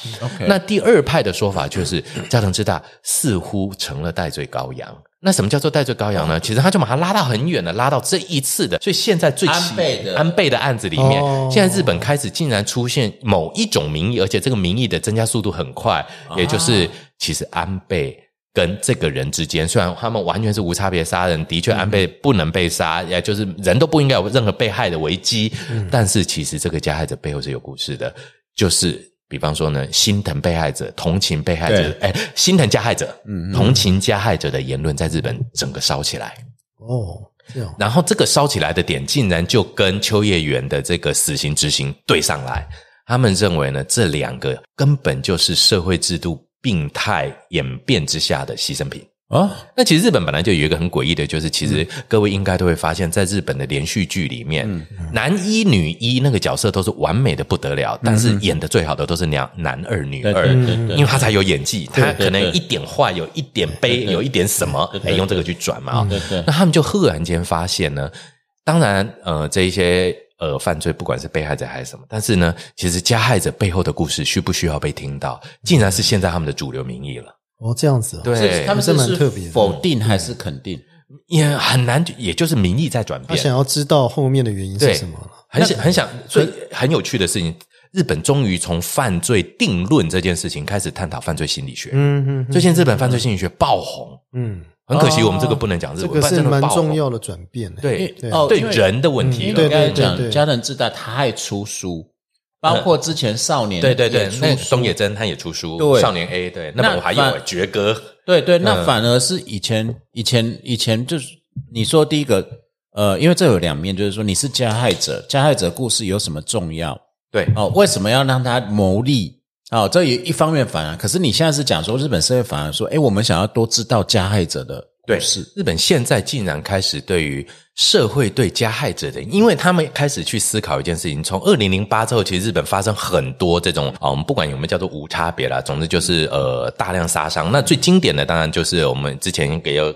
Speaker 1: 那第二派的说法就是，加藤之大似乎成了戴罪羔羊。那什么叫做戴罪羔羊呢？其实他就把他拉到很远的，拉到这一次的。所以现在最
Speaker 2: 安倍的
Speaker 1: 安倍的案子里面，现在日本开始竟然出现某一种民意，而且这个民意的增加速度很快，也就是其实安倍跟这个人之间，虽然他们完全是无差别杀人，的确安倍不能被杀，也就是人都不应该有任何被害的危机，但是其实这个加害者背后是有故事的。就是，比方说呢，心疼被害者、同情被害者，哎，心疼加害者，嗯，同情加害者的言论，在日本整个烧起来。哦。然后这个烧起来的点，竟然就跟秋叶原的这个死刑执行对上来。他们认为呢，这两个根本就是社会制度病态演变之下的牺牲品。啊，那其实日本本来就有一个很诡异的，就是其实各位应该都会发现，在日本的连续剧里面，男一女一那个角色都是完美的不得了，但是演的最好的都是两男二女二，因为他才有演技，他可能一点坏，有一点悲，有一点什么，哎，用这个去转嘛啊。那他们就赫然间发现呢，当然呃，这一些呃犯罪，不管是被害者还是什么，但是呢，其实加害者背后的故事需不需要被听到，竟然是现在他们的主流民意了。
Speaker 3: 哦，这样子，
Speaker 1: 对，
Speaker 3: 他们是蛮特别，
Speaker 2: 否定还是肯定，
Speaker 1: 也很难，也就是民意在转变。
Speaker 3: 他想要知道后面的原因是什么，
Speaker 1: 很想很想，所以很有趣的事情，日本终于从犯罪定论这件事情开始探讨犯罪心理学。嗯嗯，最近日本犯罪心理学爆红。嗯，很可惜我们这个不能讲日
Speaker 3: 本，这个是蛮重要的转变。
Speaker 1: 对。哦，对人的问题。
Speaker 3: 对对
Speaker 2: 对，加藤智大他还出书。包括之前少年
Speaker 1: 对对对，那东野真他也出书，对少年 A 对，那本我还有绝歌，
Speaker 2: 对对，那反而是以前以前以前就是你说第一个呃，因为这有两面，就是说你是加害者，加害者故事有什么重要？
Speaker 1: 对
Speaker 2: 哦，为什么要让他牟利？哦，这也一方面反而，可是你现在是讲说日本社会反而说，哎，我们想要多知道加害者的。
Speaker 1: 对，是日本现在竟然开始对于社会对加害者的，因为他们开始去思考一件事情。从二零零八之后，其实日本发生很多这种啊，我们不管有没有叫做无差别啦，总之就是呃大量杀伤。那最经典的当然就是我们之前给有。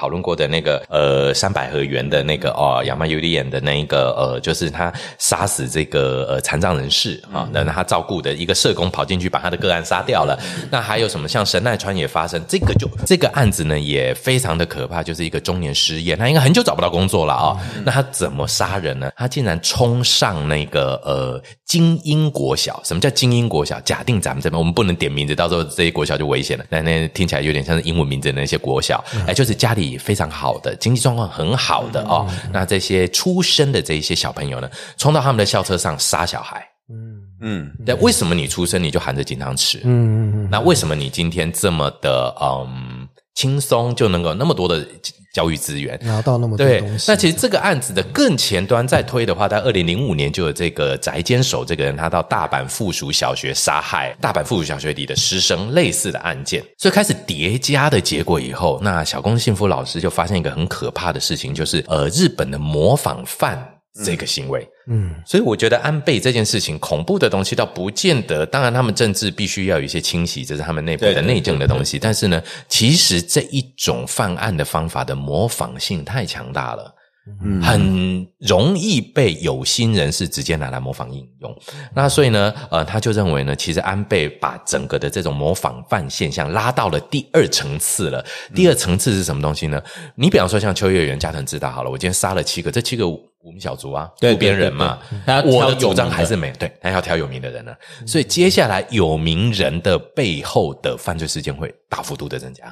Speaker 1: 讨论过的那个呃三百合园的那个哦亚麻尤里演的那一个呃就是他杀死这个呃残障人士啊，那他照顾的一个社工跑进去把他的个案杀掉了。那还有什么像神奈川也发生这个就这个案子呢也非常的可怕，就是一个中年失业，他应该很久找不到工作了啊。那他怎么杀人呢？他竟然冲上那个呃精英国小，什么叫精英国小？假定咱们这边我们不能点名字，到时候这些国小就危险了。那那听起来有点像是英文名字的那些国小，哎，就是家里。非常好的经济状况很好的哦，那这些出生的这一些小朋友呢，冲到他们的校车上杀小孩，嗯。嗯，那为什么你出生你就含着金汤匙？嗯嗯嗯，那为什么你今天这么的嗯轻松就能够那么多的？教育资源
Speaker 3: 拿到那么多东西，
Speaker 1: 那其实这个案子的更前端再推的话，在二零零五年就有这个宅监守这个人，他到大阪附属小学杀害大阪附属小学里的师生类似的案件，所以开始叠加的结果以后，那小宫幸福老师就发现一个很可怕的事情，就是呃，日本的模仿犯。这个行为，嗯，所以我觉得安倍这件事情，恐怖的东西倒不见得。当然，他们政治必须要有一些清洗，这是他们内部的内政的东西。但是呢，其实这一种犯案的方法的模仿性太强大了。嗯很容易被有心人士直接拿来模仿应用，那所以呢，呃，他就认为呢，其实安倍把整个的这种模仿犯现象拉到了第二层次了。第二层次是什么东西呢？你比方说像秋叶原、加藤知道好了，我今天杀了七个，这七个无名小卒啊，路边人嘛，我的主张还是没对，他要挑有名的人呢。所以接下来有名人的背后的犯罪事件会大幅度的增加。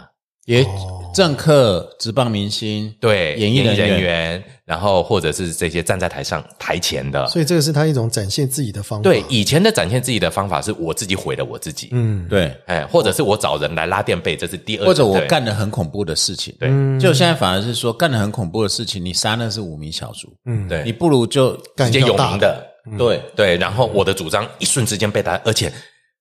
Speaker 2: 也政客、职棒明星，
Speaker 1: 对
Speaker 2: 演艺人
Speaker 1: 员，然后或者是这些站在台上台前的，
Speaker 3: 所以这个是他一种展现自己的方法。
Speaker 1: 对，以前的展现自己的方法是我自己毁了我自己，
Speaker 2: 嗯，对，
Speaker 1: 哎，或者是我找人来拉垫背，这是第二，
Speaker 2: 或者我干了很恐怖的事情，
Speaker 1: 对，
Speaker 2: 就现在反而是说干了很恐怖的事情，你杀那是无名小卒，
Speaker 1: 嗯，对，
Speaker 2: 你不如就
Speaker 1: 直接有名的，
Speaker 2: 对
Speaker 1: 对，然后我的主张一瞬之间被打，而且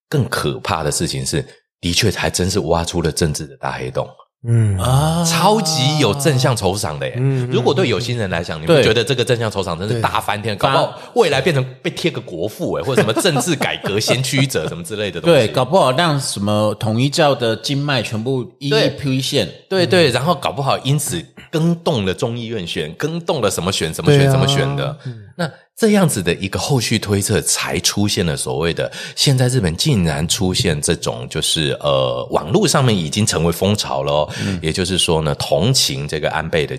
Speaker 1: 更可怕的事情是，的确还真是挖出了政治的大黑洞。嗯啊，超级有正向酬赏的耶！如果对有心人来讲，你们觉得这个正向酬赏真是大翻天，搞不好未来变成被贴个国父哎，或者什么 政治改革先驱者什么之类的东
Speaker 2: 西。对，搞不好让什么统一教的经脉全部一一披现。
Speaker 1: 对对，然后搞不好因此更动了众议院选，更动了什么选什么选什么选的。那这样子的一个后续推测，才出现了所谓的现在日本竟然出现这种，就是呃，网络上面已经成为风潮了。也就是说呢，同情这个安倍的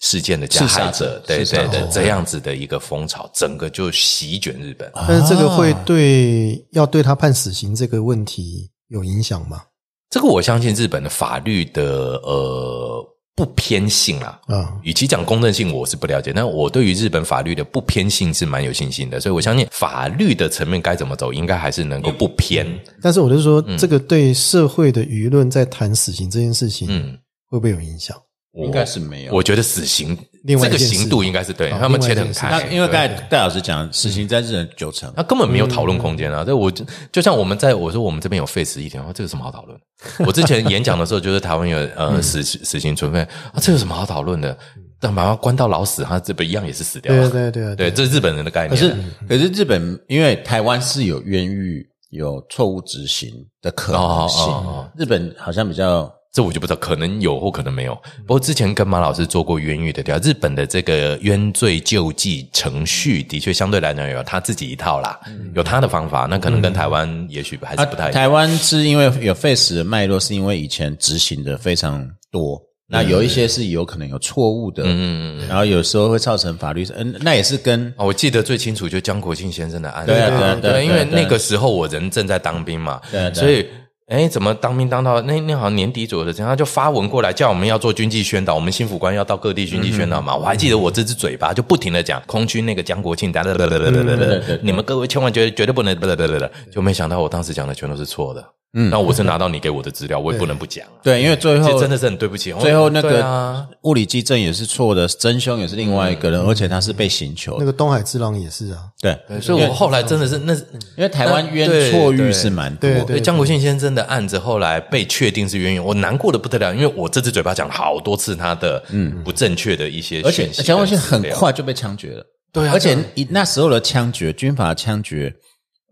Speaker 1: 事件的加害者，对对对，这样子的一个风潮，整个就席卷日本。
Speaker 3: 但是这个会对要对他判死刑这个问题有影响吗？
Speaker 1: 这个我相信日本的法律的呃。不偏性啊，啊，与其讲公正性，我是不了解。但我对于日本法律的不偏性是蛮有信心的，所以我相信法律的层面该怎么走，应该还是能够不偏。
Speaker 3: 但是我就说，这个对社会的舆论在谈死刑这件事情，嗯，会不会有影响？
Speaker 2: 应该是没有。
Speaker 1: 我觉得死刑这个刑度应该是对他们切得很开。
Speaker 2: 因为刚才戴老师讲，死刑在日本九成，
Speaker 1: 他根本没有讨论空间啊。这我就像我们在我说我们这边有废死一点，这有什么好讨论？我之前演讲的时候，就是台湾有呃死死刑存废啊，这有什么好讨论的？但把他关到老死，他这不一样也是死掉。
Speaker 3: 对对对
Speaker 1: 对，这是日本人的概念。
Speaker 2: 可是可是日本因为台湾是有冤狱、有错误执行的可能性，日本好像比较。
Speaker 1: 这我就不知道，可能有或可能没有。不过之前跟马老师做过冤狱的调，日本的这个冤罪救济程序的确相对来讲有他自己一套啦，有他的方法。那可能跟台湾也许还是不太。
Speaker 2: 台湾是因为有 face 的脉络，是因为以前执行的非常多，那有一些是有可能有错误的，嗯嗯嗯，然后有时候会造成法律，嗯，那也是跟
Speaker 1: 我记得最清楚就江国庆先生的案
Speaker 2: 子，对对对，
Speaker 1: 因为那个时候我人正在当兵嘛，对，所以。哎，怎么当兵当到那那好像年底左右的时候，他就发文过来叫我们要做军纪宣导，我们新府官要到各地军纪宣导嘛。我还记得我这只嘴巴就不停的讲空军那个江国庆，哒哒哒哒哒哒哒，你们各位千万绝绝对不能，哒哒哒哒哒，就没想到我当时讲的全都是错的。嗯，那我是拿到你给我的资料，我也不能不讲。
Speaker 2: 对，因为最后
Speaker 1: 真的是很对不起。
Speaker 2: 最后那个物理基证也是错的，真凶也是另外一个人，而且他是被刑求。
Speaker 3: 那个东海之狼也是啊。
Speaker 2: 对，
Speaker 1: 所以我后来真的是那，因
Speaker 2: 为台湾冤错狱是蛮多。
Speaker 3: 对，
Speaker 1: 江国庆先生的案子后来被确定是冤狱，我难过的不得了，因为我这只嘴巴讲了好多次他的嗯不正确的一些，
Speaker 2: 而且江国庆很快就被枪决了。
Speaker 1: 对，
Speaker 2: 而且那时候的枪决，军法枪决。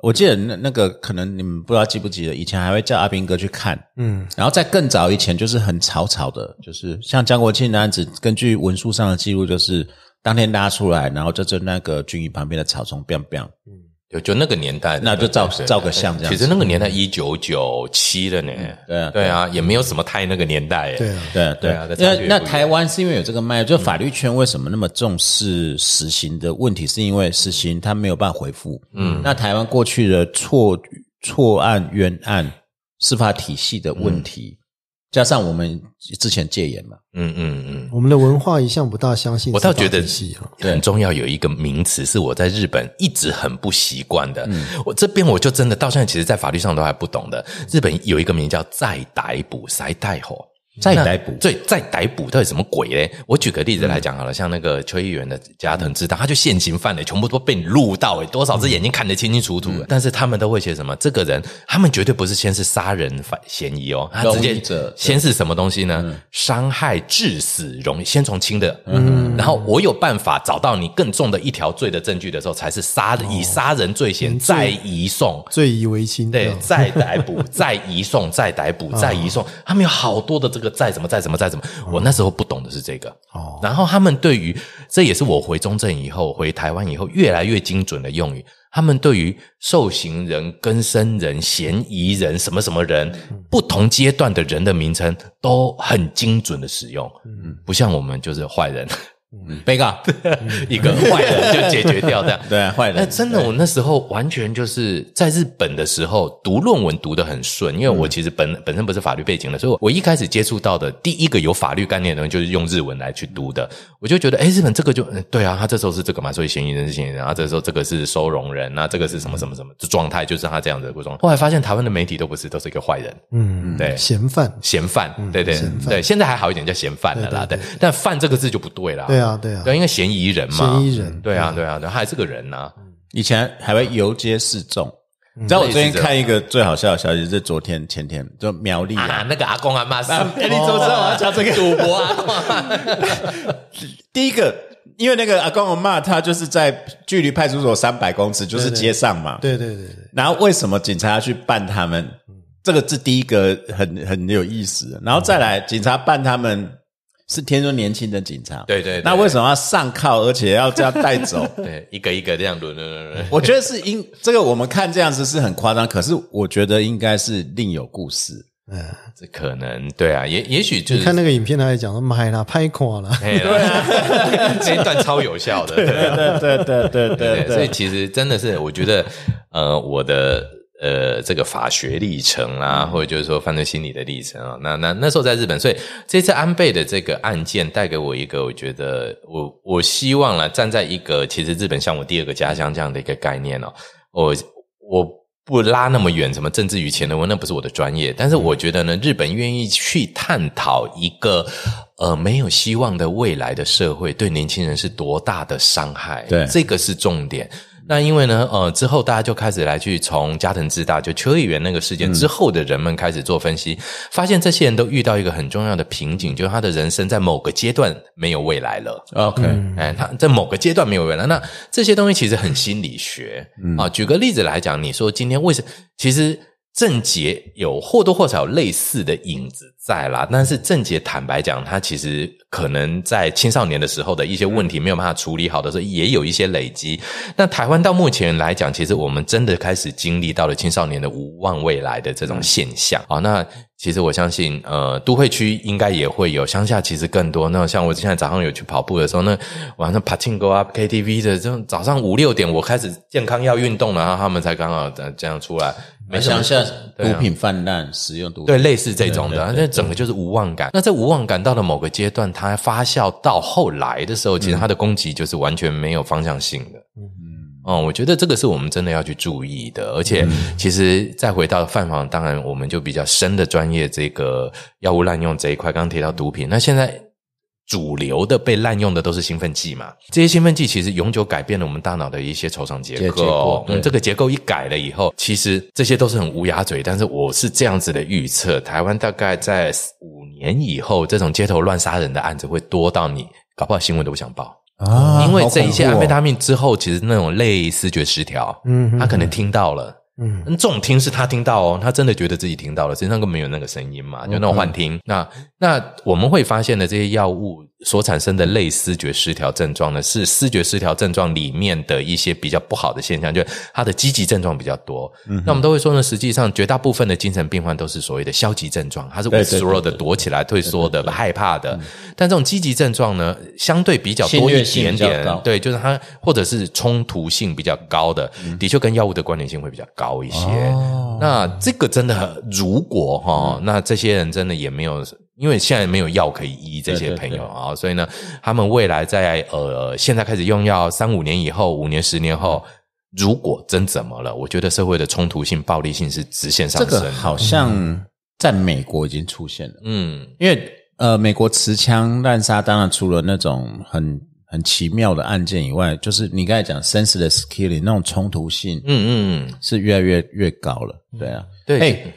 Speaker 2: 我记得那那个可能你们不知道记不记得，以前还会叫阿兵哥去看，嗯，然后在更早以前就是很草草的，就是像江国庆的案子，根据文书上的记录，就是当天拉出来，然后就在那个军营旁边的草丛，biang biang，
Speaker 1: 嗯。就就那个年代，
Speaker 2: 那就照照个相这样。
Speaker 1: 其实那个年代一九九七了呢，
Speaker 2: 对啊，
Speaker 1: 对啊，也没有什么太那个年代。
Speaker 3: 对啊，
Speaker 2: 对对啊。那那台湾是因为有这个脉，就法律圈为什么那么重视死刑的问题？是因为死刑他没有办法回复。嗯，那台湾过去的错错案冤案司法体系的问题。加上我们之前戒严嘛，
Speaker 3: 嗯嗯嗯，我们的文化一向不大相信。
Speaker 1: 我倒觉得很重要有一个名词是我在日本一直很不习惯的。我这边我就真的到现在，其实，在法律上都还不懂的。日本有一个名叫再逮捕，塞逮捕。
Speaker 2: 再逮捕，
Speaker 1: 对，再逮捕到底什么鬼嘞？我举个例子来讲好了，像那个邱议员的加藤知道，他就现行犯嘞，全部都被你录到诶，多少只眼睛看得清清楚楚。但是他们都会写什么？这个人，他们绝对不是先是杀人犯嫌疑哦，他直接先是什么东西呢？伤害致死容易，先从轻的，嗯，然后我有办法找到你更重的一条罪的证据的时候，才是杀以杀人罪嫌再移送，
Speaker 3: 罪疑为轻，
Speaker 1: 对，再逮捕，再移送，再逮捕，再移送，他们有好多的这个。再怎么再怎么再怎么，我那时候不懂的是这个。哦，然后他们对于这也是我回中正以后回台湾以后越来越精准的用语。他们对于受刑人、更生人、嫌疑人什么什么人，不同阶段的人的名称都很精准的使用。嗯，不像我们就是坏人。
Speaker 2: 被告
Speaker 1: 一个坏人就解决掉这样，
Speaker 2: 对坏人。
Speaker 1: 那真的，我那时候完全就是在日本的时候读论文读得很顺，因为我其实本本身不是法律背景的，所以我一开始接触到的第一个有法律概念的东西就是用日文来去读的。我就觉得，哎，日本这个就对啊，他这时候是这个嘛，所以嫌疑人是嫌疑人，然后这时候这个是收容人，那这个是什么什么什么状态，就是他这样子的过程。后来发现台湾的媒体都不是，都是一个坏人，嗯，对，
Speaker 3: 嫌犯，
Speaker 1: 嫌犯，对对对，现在还好一点叫嫌犯了啦，对，但犯这个字就不对了，
Speaker 3: 对啊对啊，
Speaker 1: 对，因为。嫌疑人嘛，
Speaker 3: 嫌疑人，
Speaker 1: 对啊，对啊，对，还是个人呐。
Speaker 2: 以前还会游街示众。你知道我最近看一个最好笑的消息，是昨天前天，就苗栗
Speaker 1: 啊，那个阿公阿妈，
Speaker 2: 你怎么知道我要讲这个
Speaker 1: 赌博啊？
Speaker 2: 第一个，因为那个阿公阿妈，他就是在距离派出所三百公尺，就是街上嘛。
Speaker 3: 对对对。
Speaker 2: 然后为什么警察要去办他们？这个是第一个很很有意思。然后再来，警察办他们。是听说年轻的警察，
Speaker 1: 对对，
Speaker 2: 那为什么要上铐，而且要这样带走？
Speaker 1: 对，一个一个这样轮轮轮轮。
Speaker 2: 我觉得是因这个我们看这样子是很夸张，可是我觉得应该是另有故事。
Speaker 1: 嗯，这可能对啊，也也许就是
Speaker 3: 看那个影片，他在讲说，买了拍垮了，
Speaker 1: 对啊，这一段超有效的，
Speaker 2: 对对对对对对。
Speaker 1: 所以其实真的是，我觉得呃，我的。呃，这个法学历程啊，或者就是说犯罪心理的历程啊，那那那时候在日本，所以这次安倍的这个案件带给我一个，我觉得我我希望呢，站在一个其实日本像我第二个家乡这样的一个概念哦，我我不拉那么远，什么政治与钱的我，那不是我的专业，但是我觉得呢，日本愿意去探讨一个呃没有希望的未来的社会，对年轻人是多大的伤害，
Speaker 2: 对，
Speaker 1: 这个是重点。那因为呢，呃，之后大家就开始来去从加藤志大就邱议员那个事件之后的人们开始做分析，发现这些人都遇到一个很重要的瓶颈，就是他的人生在某个阶段没有未来了。
Speaker 2: OK，
Speaker 1: 哎，他在某个阶段没有未来。那这些东西其实很心理学啊。举个例子来讲，你说今天为什么？其实。郑杰有或多或少有类似的影子在啦，但是郑杰坦白讲，他其实可能在青少年的时候的一些问题没有办法处理好的时候，也有一些累积。那台湾到目前来讲，其实我们真的开始经历到了青少年的无望未来的这种现象啊。那其实我相信，呃，都会区应该也会有，乡下其实更多。那像我现在早上有去跑步的时候，那晚上爬庆歌啊、KTV 的这种，早上五六点我开始健康要运动了，然后他们才刚好这样出来。
Speaker 2: 没乡下毒品泛滥，使用毒品，
Speaker 1: 对，类似这种的，那整个就是无望感。那在无望感到了某个阶段，它发酵到后来的时候，其实它的攻击就是完全没有方向性的。嗯嗯，我觉得这个是我们真的要去注意的。而且，其实再回到犯房，当然我们就比较深的专业，这个药物滥用这一块，刚刚提到毒品，那现在。主流的被滥用的都是兴奋剂嘛？这些兴奋剂其实永久改变了我们大脑的一些抽象结构。嗯，这个结构一改了以后，其实这些都是很乌鸦嘴。但是我是这样子的预测：台湾大概在五年以后，这种街头乱杀人的案子会多到你搞不好新闻都不想报啊！因为这一些安非他命之后，其实那种类视觉失调，嗯，他可能听到了。嗯，这种听是他听到哦，他真的觉得自己听到了，身上根本没有那个声音嘛，就那种幻听。那那我们会发现的这些药物所产生的类视觉失调症状呢，是视觉失调症状里面的一些比较不好的现象，就它的积极症状比较多。那我们都会说呢，实际上绝大部分的精神病患都是所谓的消极症状，它是 withdraw 的躲起来、退缩的、害怕的。但这种积极症状呢，相对比较多一点点，对，就是它或者是冲突性比较高的，的确跟药物的关联性会比较高。高一些，那这个真的，如果哈，那这些人真的也没有，因为现在没有药可以医这些朋友啊，所以呢，他们未来在呃，现在开始用药，三五年以后，五年、十年后，如果真怎么了，我觉得社会的冲突性、暴力性是直线上升。
Speaker 2: 好像在美国已经出现了，嗯，因为呃，美国持枪滥杀，当然除了那种很。很奇妙的案件以外，就是你刚才讲 senseless killing 那种冲突性，嗯嗯嗯，是越来越越高了。对啊，
Speaker 1: 对。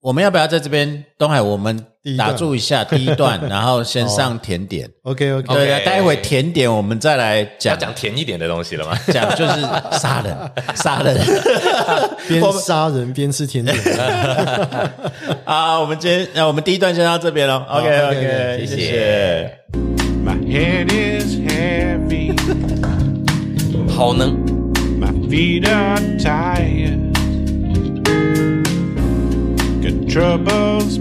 Speaker 2: 我们要不要在这边东海？我们打住一下第一段，然后先上甜点。
Speaker 3: OK OK。
Speaker 2: 对啊，待会甜点我们再来讲
Speaker 1: 讲甜一点的东西了吗？
Speaker 2: 讲就是杀人，杀人，
Speaker 3: 边杀人边吃甜点。
Speaker 2: 啊，我们今天那我们第一段先到这边了。OK OK，谢谢。My head is heavy.
Speaker 1: 好能。My feet are tired. Got troubles.